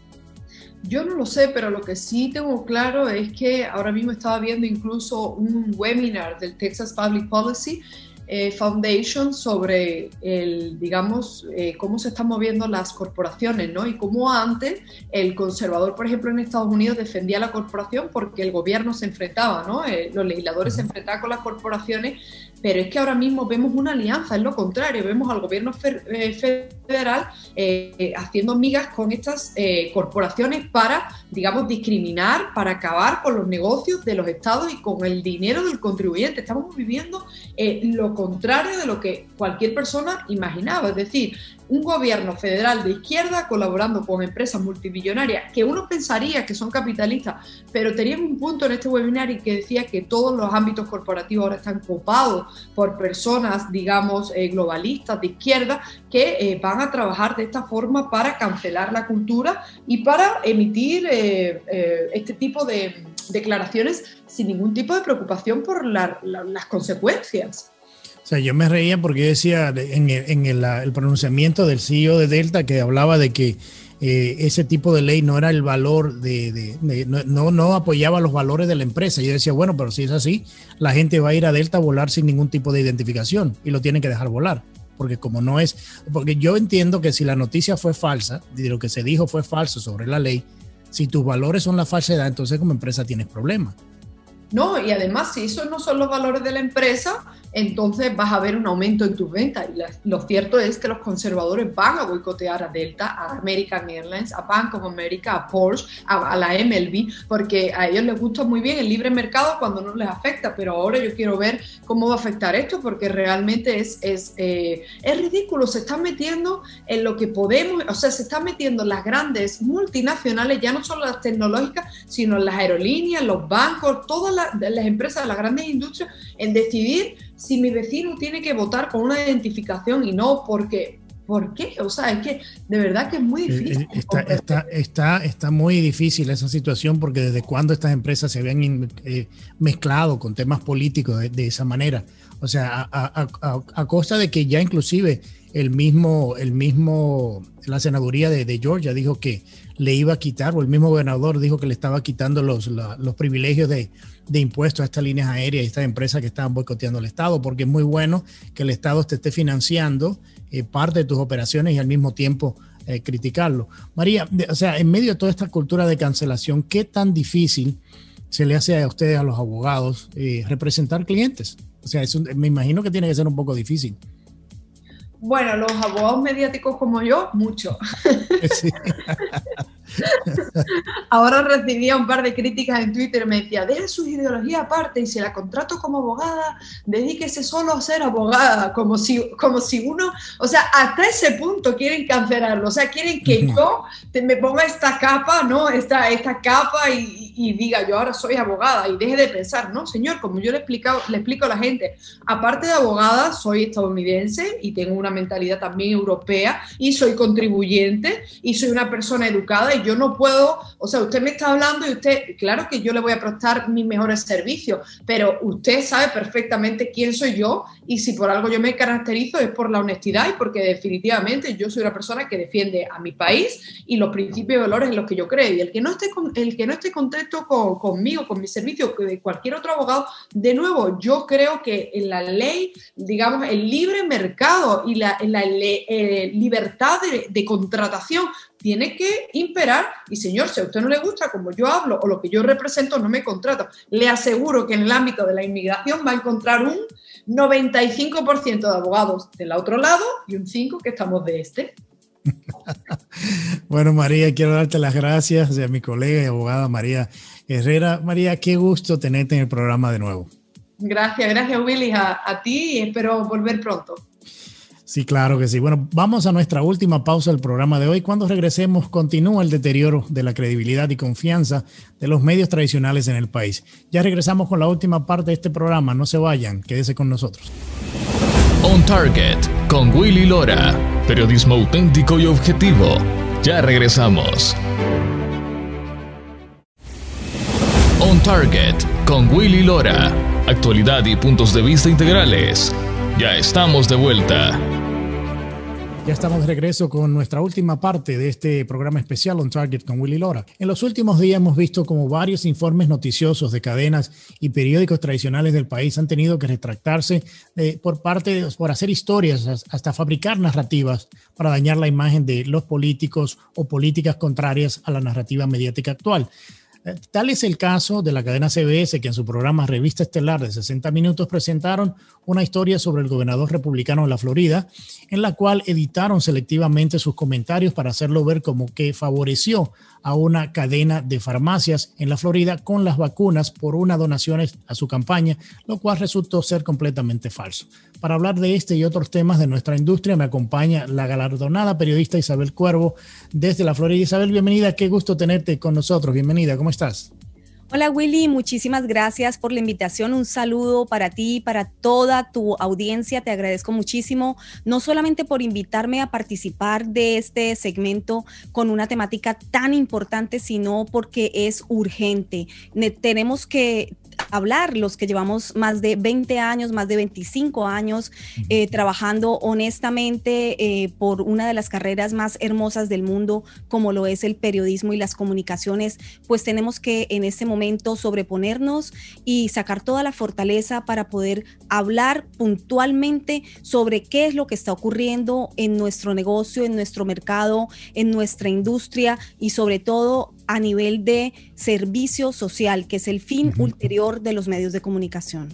Yo no lo sé, pero lo que sí tengo claro es que ahora mismo estaba viendo incluso un webinar del Texas Public Policy eh, Foundation sobre el, digamos, eh, cómo se están moviendo las corporaciones, ¿no? Y cómo antes el conservador, por ejemplo, en Estados Unidos defendía la corporación porque el gobierno se enfrentaba, ¿no? Eh, los legisladores se enfrentaban con las corporaciones pero es que ahora mismo vemos una alianza, es lo contrario, vemos al gobierno eh, federal eh, haciendo migas con estas eh, corporaciones para, digamos, discriminar, para acabar con los negocios de los estados y con el dinero del contribuyente. Estamos viviendo lo contrario de lo que cualquier persona imaginaba, es decir, un gobierno federal de izquierda colaborando con empresas multimillonarias que uno pensaría que son capitalistas, pero teníamos un punto en este webinar y que decía que todos los ámbitos corporativos ahora están copados por personas, digamos, eh, globalistas de izquierda que eh, van a trabajar de esta forma para cancelar la cultura y para emitir eh, este tipo de declaraciones sin ningún tipo de preocupación por las consecuencias. O sea, yo me reía porque yo decía en, el, pronunciamiento del CEO de Delta que hablaba de que eh, ese tipo de ley no era el valor de, no, apoyaba los valores de la empresa. Yo decía, bueno, pero si es así, la gente va a ir a Delta a volar sin ningún tipo de identificación y lo tienen que dejar volar. Porque como no es, porque yo entiendo que si la noticia fue falsa, de lo que se dijo fue falso sobre la ley, si tus valores son la falsedad, entonces como empresa tienes problemas. No, y además, si esos no son los valores de la empresa, entonces vas a ver un aumento en tus ventas. Y lo cierto es que los conservadores van a boicotear a Delta, a American Airlines, a Bank of America, a Porsche, a, la MLB, porque a ellos les gusta muy bien el libre mercado cuando no les afecta, pero ahora yo quiero ver cómo va a afectar esto, porque realmente es, es, eh, es ridículo. Se están metiendo en lo que podemos, o sea, se están metiendo las grandes multinacionales, ya no solo las tecnológicas, sino las aerolíneas, los bancos, todas las, las empresas, las grandes industrias, en decidir si mi vecino tiene que votar con una identificación y no porque ¿Por qué? O sea, es que de verdad que es muy eh, difícil. Está, está, está, está muy difícil esa situación porque desde cuando estas empresas se habían eh, mezclado con temas políticos de, esa manera. O sea, a, a, costa de que ya inclusive el mismo, el mismo, la senaduría de, de, Georgia dijo que le iba a quitar, o el mismo gobernador dijo que le estaba quitando los, los privilegios de, de impuestos a estas líneas aéreas y estas empresas que estaban boicoteando el Estado, porque es muy bueno que el Estado te esté financiando eh, parte de tus operaciones y al mismo tiempo eh, criticarlo. María, o sea, en medio de toda esta cultura de cancelación, ¿qué tan difícil se le hace a ustedes, a los abogados, eh, representar clientes? O sea, me imagino que tiene que ser un poco difícil. Bueno, los abogados mediáticos como yo, mucho. (laughs) (laughs) (laughs) Ahora recibía un par de críticas en Twitter, me decía, deje sus ideologías aparte y si la contrato como abogada, dedíquese solo a ser abogada, como si, como si uno, o sea, hasta ese punto quieren cancelarlo, o sea, quieren que yo me ponga esta capa, ¿no? Esta, esta capa y, y, diga, yo ahora soy abogada y deje de pensar, no, señor, como yo le, explicado, le explico a la gente, aparte de abogada, soy estadounidense y tengo una mentalidad también europea y soy contribuyente y soy una persona educada yo no puedo, o sea, usted me está hablando y usted, claro que yo le voy a prestar mis mejores servicios, pero usted sabe perfectamente quién soy yo y si por algo yo me caracterizo es por la honestidad y porque definitivamente yo soy una persona que defiende a mi país y los principios y valores en los que yo creo. Y el que no esté, el que no esté contento con, conmigo, con mi servicio, de cualquier otro abogado, de nuevo, yo creo que en la ley, digamos, el libre mercado y la, la eh, libertad de contratación tiene que imperar y señor, si a usted no le gusta como yo hablo o lo que yo represento, no me contrato. Le aseguro que en el ámbito de la inmigración va a encontrar un 95% de abogados del otro lado y un 5% que estamos de este. (laughs) bueno, María, quiero darte las gracias a mi colega y abogada María Herrera. María, qué gusto tenerte en el programa de nuevo. Gracias, gracias Willy, a, a ti y espero volver pronto. Sí, claro que sí. Bueno, vamos a nuestra última pausa del programa de hoy. Cuando regresemos, continúa el deterioro de la credibilidad y confianza de los medios tradicionales en el país. Ya regresamos con la última parte de este programa. No se vayan, quédese con nosotros. On Target con Willy Lora. Periodismo auténtico y objetivo. Ya regresamos. On Target con Willy Lora. Actualidad y puntos de vista integrales. Ya estamos de vuelta. Ya estamos de regreso con nuestra última parte de este programa especial On Target con Willy Lora. En los últimos días hemos visto como varios informes noticiosos de cadenas y periódicos tradicionales del país han tenido que retractarse eh, por parte por hacer historias hasta fabricar narrativas para dañar la imagen de los políticos o políticas contrarias a la narrativa mediática actual. Eh, tal es el caso de la cadena CBS, que en su programa Revista Estelar de 60 minutos presentaron una historia sobre el gobernador republicano de la Florida, en la cual editaron selectivamente sus comentarios para hacerlo ver como que favoreció a una cadena de farmacias en la Florida con las vacunas por una donación a su campaña, lo cual resultó ser completamente falso. Para hablar de este y otros temas de nuestra industria me acompaña la galardonada periodista Isabel Cuervo desde la Florida. Isabel, bienvenida, qué gusto tenerte con nosotros. Bienvenida, ¿cómo estás? Hola Willy, muchísimas gracias por la invitación. Un saludo para ti, para toda tu audiencia. Te agradezco muchísimo, no solamente por invitarme a participar de este segmento con una temática tan importante, sino porque es urgente. Tenemos que hablar, los que llevamos más de 20 años, más de 25 años eh, trabajando honestamente eh, por una de las carreras más hermosas del mundo, como lo es el periodismo y las comunicaciones, pues tenemos que en este momento sobreponernos y sacar toda la fortaleza para poder hablar puntualmente sobre qué es lo que está ocurriendo en nuestro negocio, en nuestro mercado, en nuestra industria y sobre todo a nivel de servicio social, que es el fin ulterior de los medios de comunicación.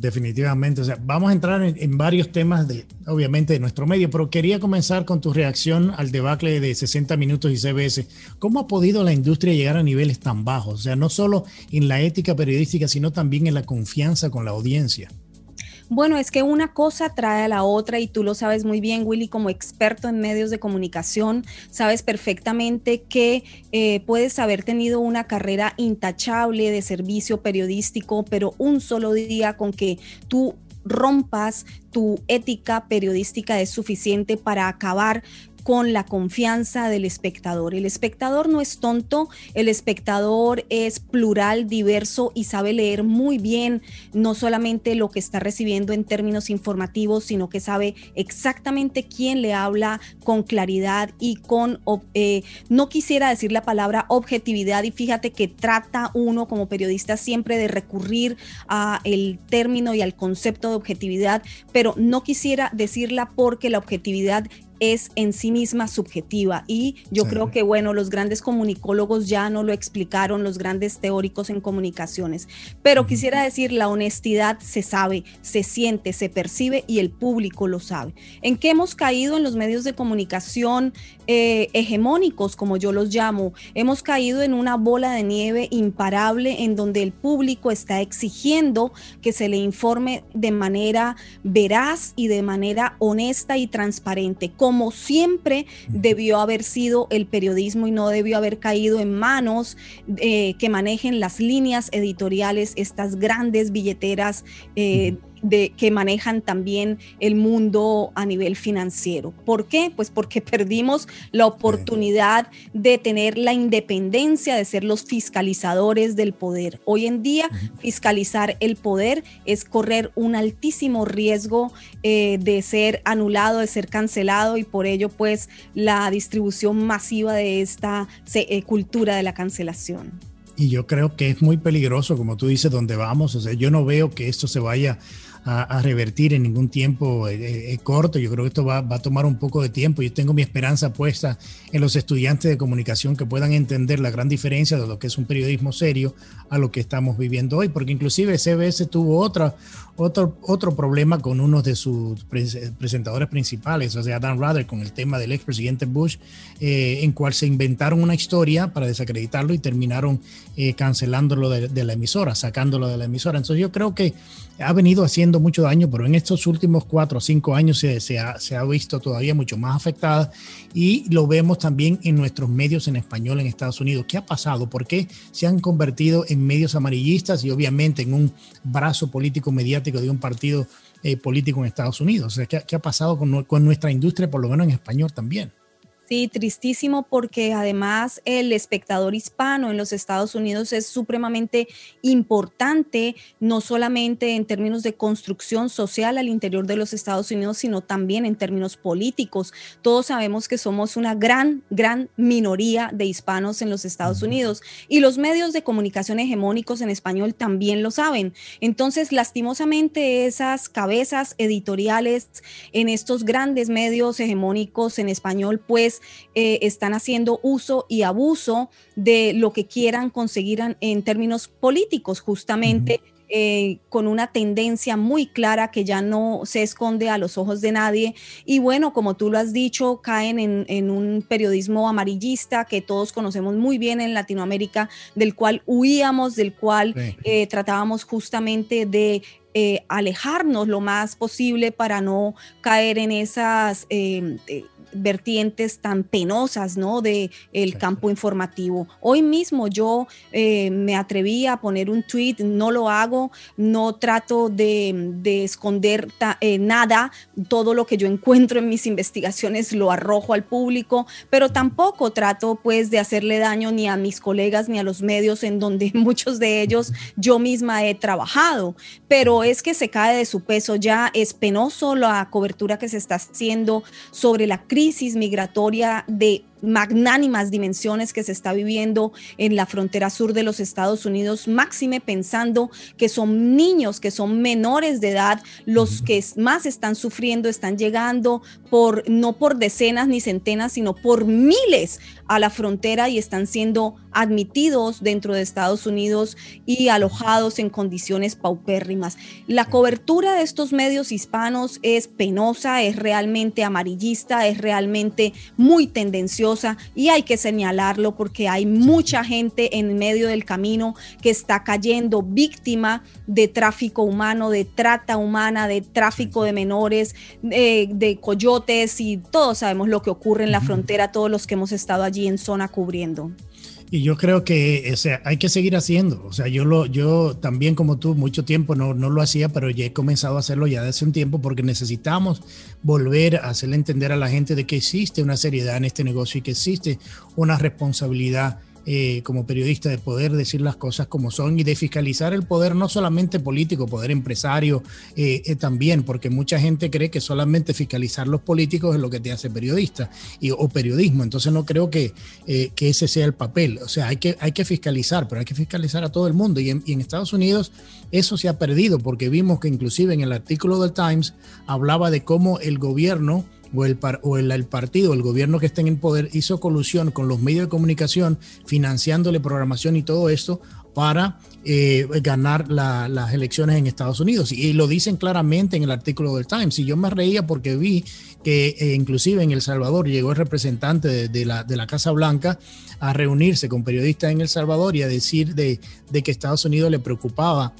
Definitivamente, o sea, vamos a entrar en, varios temas de, obviamente, de nuestro medio, pero quería comenzar con tu reacción al debacle de 60 minutos y CBS. ¿Cómo ha podido la industria llegar a niveles tan bajos? O sea, no solo en la ética periodística, sino también en la confianza con la audiencia. Bueno, es que una cosa trae a la otra y tú lo sabes muy bien, Willy, como experto en medios de comunicación, sabes perfectamente que eh, puedes haber tenido una carrera intachable de servicio periodístico, pero un solo día con que tú rompas tu ética periodística es suficiente para acabar con la confianza del espectador. El espectador no es tonto, el espectador es plural, diverso y sabe leer muy bien no solamente lo que está recibiendo en términos informativos, sino que sabe exactamente quién le habla con claridad y con, eh, no quisiera decir la palabra objetividad y fíjate que trata uno como periodista siempre de recurrir a el término y al concepto de objetividad, pero no quisiera decirla porque la objetividad es en sí misma subjetiva. Y yo creo que, bueno, los grandes comunicólogos ya no lo explicaron, los grandes teóricos en comunicaciones, pero quisiera decir, la honestidad se sabe, se siente, se percibe y el público lo sabe. ¿En qué hemos caído en los medios de comunicación eh, hegemónicos, como yo los llamo? Hemos caído en una bola de nieve imparable en donde el público está exigiendo que se le informe de manera veraz y de manera honesta y transparente, como siempre debió haber sido el periodismo y no debió haber caído en manos eh, que manejen las líneas editoriales, estas grandes billeteras. Eh, de, que manejan también el mundo a nivel financiero. ¿Por qué? Pues porque (laughs) perdimos la oportunidad de tener la independencia de ser los fiscalizadores del poder. Hoy en día, fiscalizar el poder es correr un altísimo riesgo eh, de ser anulado, de ser cancelado y por ello pues la distribución masiva de esta eh, cultura de la cancelación. Y yo creo que es muy peligroso, como tú dices, donde vamos. O sea, yo no veo que esto se vaya a, revertir en ningún tiempo eh, eh, corto. Yo creo que esto va, va, a tomar un poco de tiempo. Yo tengo mi esperanza puesta en los estudiantes de comunicación que puedan entender la gran diferencia de lo que es un periodismo serio a lo que estamos viviendo hoy, porque inclusive CBS tuvo otra, otro, otro problema con uno de sus presentadores principales, o sea, Dan Rather, con el tema del expresidente Bush, eh, en cual se inventaron una historia para desacreditarlo y terminaron cancelándolo de, de la emisora, sacándolo de la emisora. Entonces yo creo que ha venido haciendo mucho daño, pero en estos últimos cuatro o cinco años se, ha, visto todavía mucho más afectada y lo vemos también en nuestros medios en español en Estados Unidos. ¿Qué ha pasado? ¿Por qué se han convertido en medios amarillistas y obviamente en un brazo político mediático de un partido eh, político en Estados Unidos? ¿qué, ¿qué, ha pasado con nuestra industria, por lo menos en español también? Sí, tristísimo porque además el espectador hispano en los Estados Unidos es supremamente importante, no solamente en términos de construcción social al interior de los Estados Unidos, sino también en términos políticos. Todos sabemos que somos una gran, gran minoría de hispanos en los Estados Unidos y los medios de comunicación hegemónicos en español también lo saben. Entonces, lastimosamente, esas cabezas editoriales en estos grandes medios hegemónicos en español, pues eh, están haciendo uso y abuso de lo que quieran conseguir en, términos políticos, justamente. Eh, con una tendencia muy clara que ya no se esconde a los ojos de nadie. Y bueno, como tú lo has dicho, caen en, un periodismo amarillista que todos conocemos muy bien en Latinoamérica, del cual huíamos, del cual eh, tratábamos justamente de alejarnos lo más posible para no caer en esas vertientes tan penosas, ¿no? De el campo informativo. Hoy mismo yo eh, me atreví a poner un tweet, no lo hago, no trato de, esconder eh, nada, todo lo que yo encuentro en mis investigaciones lo arrojo al público, pero tampoco trato pues de hacerle daño ni a mis colegas ni a los medios en donde (laughs) muchos de ellos yo misma he trabajado, pero es que se cae de su peso ya, es penoso la cobertura que se está haciendo sobre la crisis crisis migratoria de magnánimas dimensiones que se está viviendo en la frontera sur de los Estados Unidos, máxime pensando que son niños, que son menores de edad, los que más están sufriendo, están llegando por no por decenas ni centenas, sino por miles a la frontera y están siendo admitidos dentro de Estados Unidos y alojados en condiciones paupérrimas. La cobertura de estos medios hispanos es penosa, es realmente amarillista, es realmente muy tendenciosa y hay que señalarlo porque hay mucha gente en medio del camino que está cayendo víctima de tráfico humano, de trata humana, de tráfico de menores, de, coyotes y todos sabemos lo que ocurre en la frontera, todos los que hemos estado allí en zona cubriendo. Y yo creo que o sea, hay que seguir haciendo. O sea, yo, lo, yo también como tú, mucho tiempo no, no lo hacía, pero ya he comenzado a hacerlo ya desde hace un tiempo porque necesitamos volver a hacerle entender a la gente de que existe una seriedad en este negocio y que existe una responsabilidad eh, como periodista de poder decir las cosas como son y de fiscalizar el poder no solamente político, poder empresario eh, eh, también, porque mucha gente cree que solamente fiscalizar los políticos es lo que te hace periodista y, o periodismo. Entonces no creo que, que, ese sea el papel. O sea, hay que, hay que fiscalizar, pero hay que fiscalizar a todo el mundo. Y en, y en Estados Unidos eso se ha perdido porque vimos que inclusive en el artículo del Times hablaba de cómo el gobierno o el, o el, partido, el gobierno que está en el poder hizo colusión con los medios de comunicación, financiándole programación y todo esto para eh, ganar las elecciones en Estados Unidos. Y, lo dicen claramente en el artículo del Times. Y yo me reía porque vi que eh, inclusive en El Salvador llegó el representante de, la, de, la, Casa Blanca a reunirse con periodistas en El Salvador y a decir de, de que Estados Unidos le preocupaba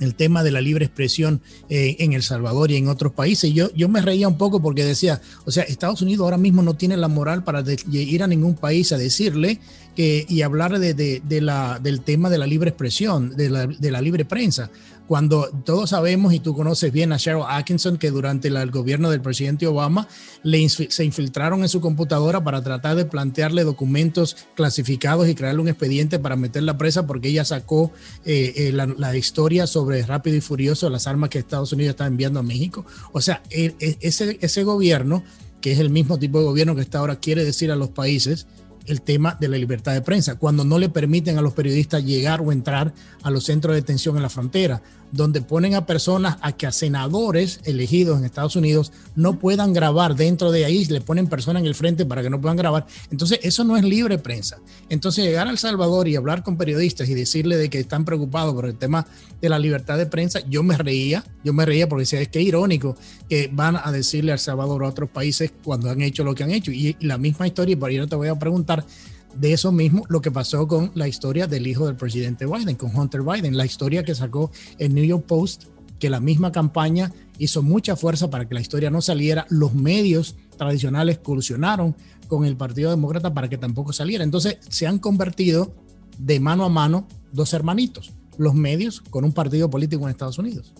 el tema de la libre expresión eh, en El Salvador y en otros países. Yo, yo me reía un poco porque decía, o sea, Estados Unidos ahora mismo no tiene la moral para ir a ningún país a decirle que, y hablar de, de, la, del tema de la libre expresión, de la, libre prensa cuando todos sabemos y tú conoces bien a Cheryl Atkinson que durante el gobierno del presidente Obama se infiltraron en su computadora para tratar de plantearle documentos clasificados y crearle un expediente para meterla presa porque ella sacó eh, eh, la, historia sobre Rápido y Furioso, las armas que Estados Unidos está enviando a México. O sea, e, e, ese gobierno, que es el mismo tipo de gobierno que está ahora, quiere decir a los países, el tema de la libertad de prensa, cuando no le permiten a los periodistas llegar o entrar a los centros de detención en la frontera, donde ponen a personas a que a senadores elegidos en Estados Unidos no puedan grabar dentro de ahí, le ponen personas en el frente para que no puedan grabar. Entonces, eso no es libre prensa. Entonces, llegar a El Salvador y hablar con periodistas y decirle de que están preocupados por el tema de la libertad de prensa, yo me reía, yo me reía porque decía, es que irónico que van a decirle a Salvador a otros países cuando han hecho lo que han hecho. Y, la misma historia, y por ahí no te voy a preguntar, de eso mismo lo que pasó con la historia del hijo del presidente Biden, con Hunter Biden, la historia que sacó el New York Post, que la misma campaña hizo mucha fuerza para que la historia no saliera, los medios tradicionales colusionaron con el Partido Demócrata para que tampoco saliera. Entonces se han convertido de mano a mano dos hermanitos, los medios con un partido político en Estados Unidos.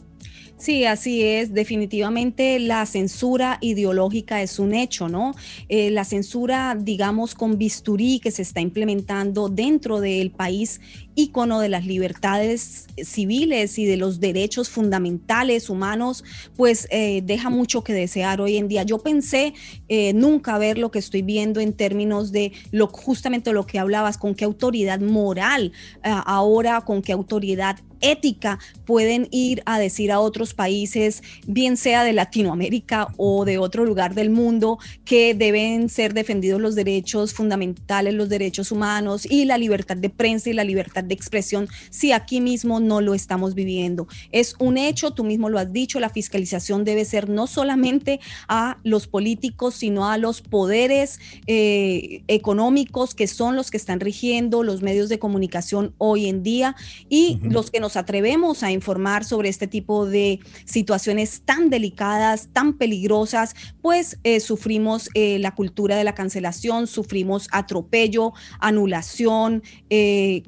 Sí, así es. Definitivamente la censura ideológica es un hecho, ¿no? Eh, la censura, digamos, con bisturí que se está implementando dentro del país ícono de las libertades civiles y de los derechos fundamentales humanos, pues eh, deja mucho que desear hoy en día. Yo pensé eh, nunca ver lo que estoy viendo en términos de lo justamente lo que hablabas, con qué autoridad moral ahora, con qué autoridad ética pueden ir a decir a otros países, bien sea de Latinoamérica o de otro lugar del mundo, que deben ser defendidos los derechos fundamentales, los derechos humanos y la libertad de prensa y la libertad de expresión, si aquí mismo no lo estamos viviendo. Es un hecho, tú mismo lo has dicho, la fiscalización debe ser no solamente a los políticos, sino a los poderes eh, económicos que son los que están rigiendo los medios de comunicación hoy en día y los que nos atrevemos a informar sobre este tipo de situaciones tan delicadas, tan peligrosas, pues eh, sufrimos eh, la cultura de la cancelación, sufrimos atropello, anulación, eh,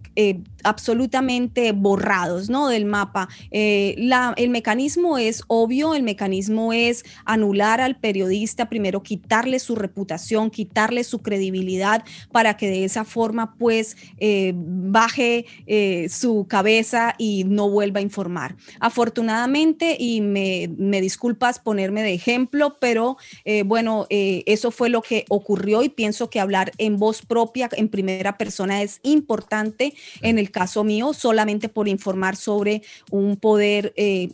absolutamente borrados ¿no? del mapa. La, el mecanismo es obvio, el mecanismo es anular al periodista, primero quitarle su reputación, quitarle su credibilidad para que de esa forma pues baje su cabeza y no vuelva a informar. Afortunadamente, y me, disculpas ponerme de ejemplo, pero eh, bueno, eh, eso fue lo que ocurrió y pienso que hablar en voz propia, en primera persona, es importante en el caso mío, solamente por informar sobre un poder eh,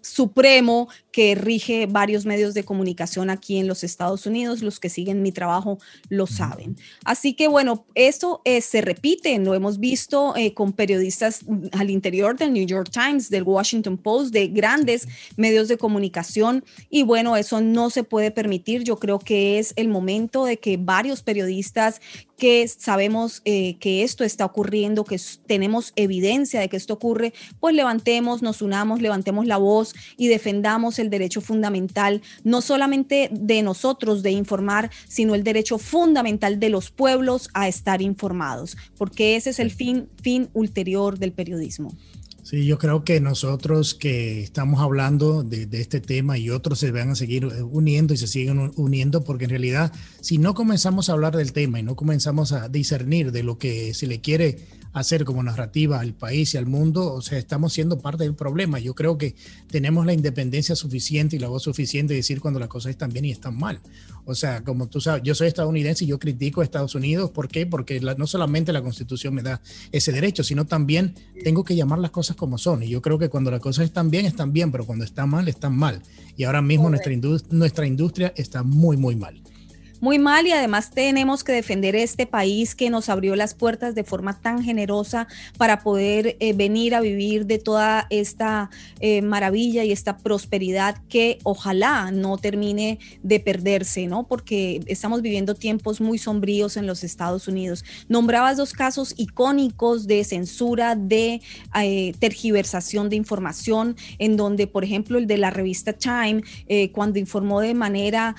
supremo que rige varios medios de comunicación aquí en los Estados Unidos. Los que siguen mi trabajo lo saben. Así que bueno, eso eh, se repite, lo hemos visto eh, con periodistas al interior del New York Times, del Washington Post, de grandes medios de comunicación. Y bueno, eso no se puede permitir. Yo creo que es el momento de que varios periodistas que sabemos eh, que esto está ocurriendo, que tenemos evidencia de que esto ocurre, pues levantemos, nos unamos, levantemos la voz y defendamos el derecho fundamental, no solamente de nosotros de informar, sino el derecho fundamental de los pueblos a estar informados, porque ese es el fin, fin ulterior del periodismo. Sí, yo creo que nosotros que estamos hablando de, este tema y otros se van a seguir eh, uniendo y se siguen uniendo porque en realidad si no comenzamos a hablar del tema y no comenzamos a discernir de lo que se le quiere hacer como narrativa al país y al mundo, o sea, estamos siendo parte del problema. Yo creo que tenemos la independencia suficiente y la voz suficiente de decir cuando las cosas están bien y están mal. O sea, como tú sabes, yo soy estadounidense y yo critico a Estados Unidos. ¿Por qué? Porque no solamente la constitución me da ese derecho, sino también tengo que llamar las cosas cosas como son. Y yo creo que cuando las cosas están bien, están bien, pero cuando están mal, están mal. Y ahora mismo nuestra, nuestra industria está muy, muy mal muy mal y además tenemos que defender este país que nos abrió las puertas de forma tan generosa para poder eh, venir a vivir de toda esta eh, maravilla y esta prosperidad que ojalá no termine de perderse, ¿no? Porque estamos viviendo tiempos muy sombríos en los Estados Unidos. Nombrabas dos casos icónicos de censura, de eh, tergiversación de información, en donde, por ejemplo, el de la revista Time, cuando informó de manera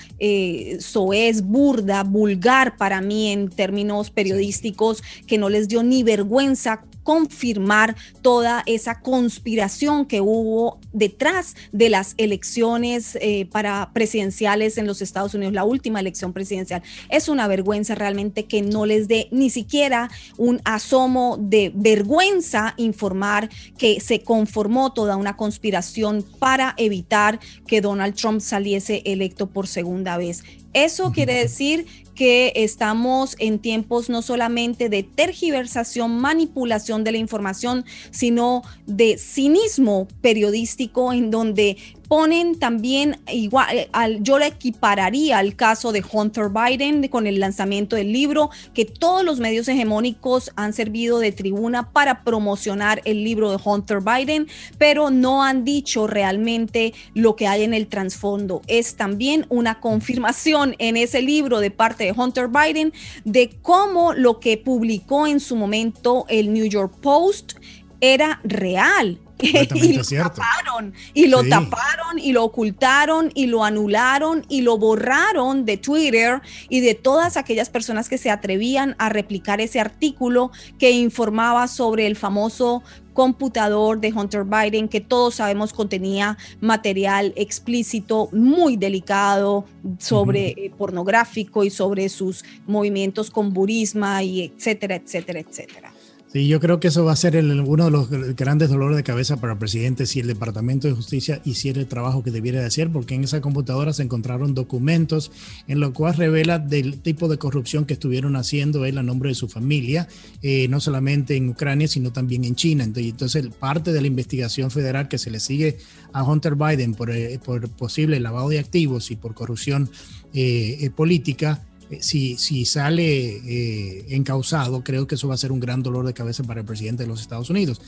soez, burda, vulgar para mí en términos periodísticos, que no les dio ni vergüenza confirmar toda esa conspiración que hubo detrás de las elecciones eh, para presidenciales en los Estados Unidos, la última elección presidencial. Es una vergüenza realmente que no les dé ni siquiera un asomo de vergüenza informar que se conformó toda una conspiración para evitar que Donald Trump saliese electo por segunda vez. Eso quiere decir que estamos en tiempos no solamente de tergiversación, manipulación de la información, sino de cinismo periodístico en donde ponen también igual, eh, al, yo le equipararía al caso de Hunter Biden con el lanzamiento del libro, que todos los medios hegemónicos han servido de tribuna para promocionar el libro de Hunter Biden, pero no han dicho realmente lo que hay en el trasfondo. Es también una confirmación en ese libro de parte de Hunter Biden de cómo lo que publicó en su momento el New York Post era real (laughs) y lo taparon, y lo taparon, y lo ocultaron, y lo anularon, y lo borraron de Twitter y de todas aquellas personas que se atrevían a replicar ese artículo que informaba sobre el famoso computador de Hunter Biden que todos sabemos contenía material explícito muy delicado sobre eh, pornográfico y sobre sus movimientos con burisma y etcétera, etcétera, etcétera. Sí, yo creo que eso va a ser uno de los grandes dolores de cabeza para el presidente si el Departamento de Justicia hiciera el trabajo que debiera de hacer, porque en esa computadora se encontraron documentos en los cuales revela del tipo de corrupción que estuvieron haciendo él a nombre de su familia, eh, no solamente en Ucrania, sino también en China. Entonces, parte de la investigación federal que se le sigue a Hunter Biden por, eh, por posible lavado de activos y por corrupción eh, política, eh, si, si sale eh, encausado, creo que eso va a ser un gran dolor de cabeza para el presidente de los Estados Unidos.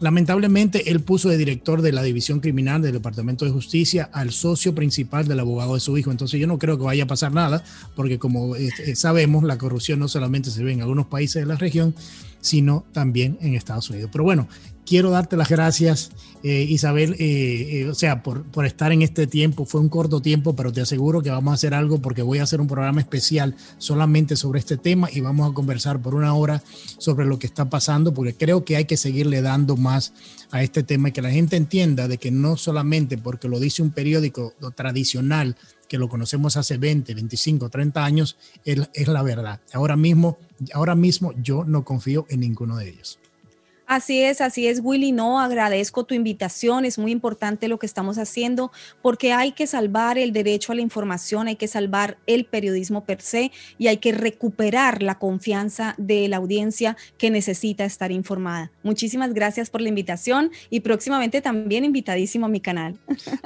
Lamentablemente, él puso de director de la División Criminal del Departamento de Justicia al socio principal del abogado de su hijo. Entonces yo no creo que vaya a pasar nada, porque como eh, sabemos, la corrupción no solamente se ve en algunos países de la región, sino también en Estados Unidos. Pero bueno, quiero darte las gracias, eh, Isabel, eh, eh, o sea, por, por, estar en este tiempo. Fue un corto tiempo, pero te aseguro que vamos a hacer algo porque voy a hacer un programa especial solamente sobre este tema y vamos a conversar por una hora sobre lo que está pasando, porque creo que hay que seguirle dando más a este tema y que la gente entienda de que no solamente porque lo dice un periódico tradicional, que lo conocemos hace 20, 25, 30 años, es, es la verdad. Ahora mismo, ahora mismo yo no confío en ninguno de ellos. Así es, así es, Willy. No, agradezco tu invitación. Es muy importante lo que estamos haciendo porque hay que salvar el derecho a la información, hay que salvar el periodismo per se y hay que recuperar la confianza de la audiencia que necesita estar informada. Muchísimas gracias por la invitación y próximamente también invitadísimo a mi canal.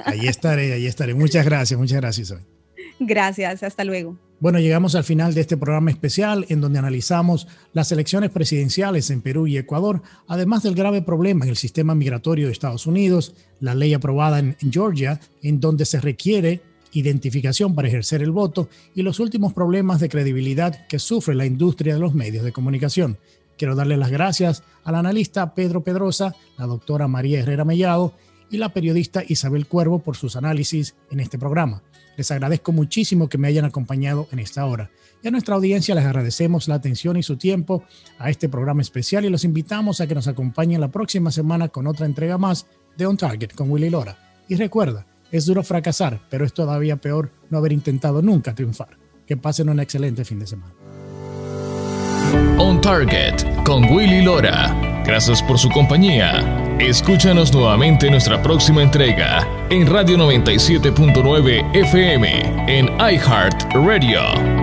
Ahí estaré, ahí estaré. Muchas gracias, muchas gracias. Gracias, hasta luego. Bueno, llegamos al final de este programa especial en donde analizamos las elecciones presidenciales en Perú y Ecuador, además del grave problema en el sistema migratorio de Estados Unidos, la ley aprobada en Georgia, en donde se requiere identificación para ejercer el voto y los últimos problemas de credibilidad que sufre la industria de los medios de comunicación. Quiero darle las gracias al analista Pedro Pedrosa, la doctora María Herrera Mellado y la periodista Isabel Cuervo por sus análisis en este programa. Les agradezco muchísimo que me hayan acompañado en esta hora. Y a nuestra audiencia les agradecemos la atención y su tiempo a este programa especial y los invitamos a que nos acompañen la próxima semana con otra entrega más de On Target con Willy Lora. Y recuerda, es duro fracasar, pero es todavía peor no haber intentado nunca triunfar. Que pasen un excelente fin de semana. On Target con Willy Lora. Gracias por su compañía. Escúchanos nuevamente en nuestra próxima entrega en Radio 97.9 FM en iHeart Radio.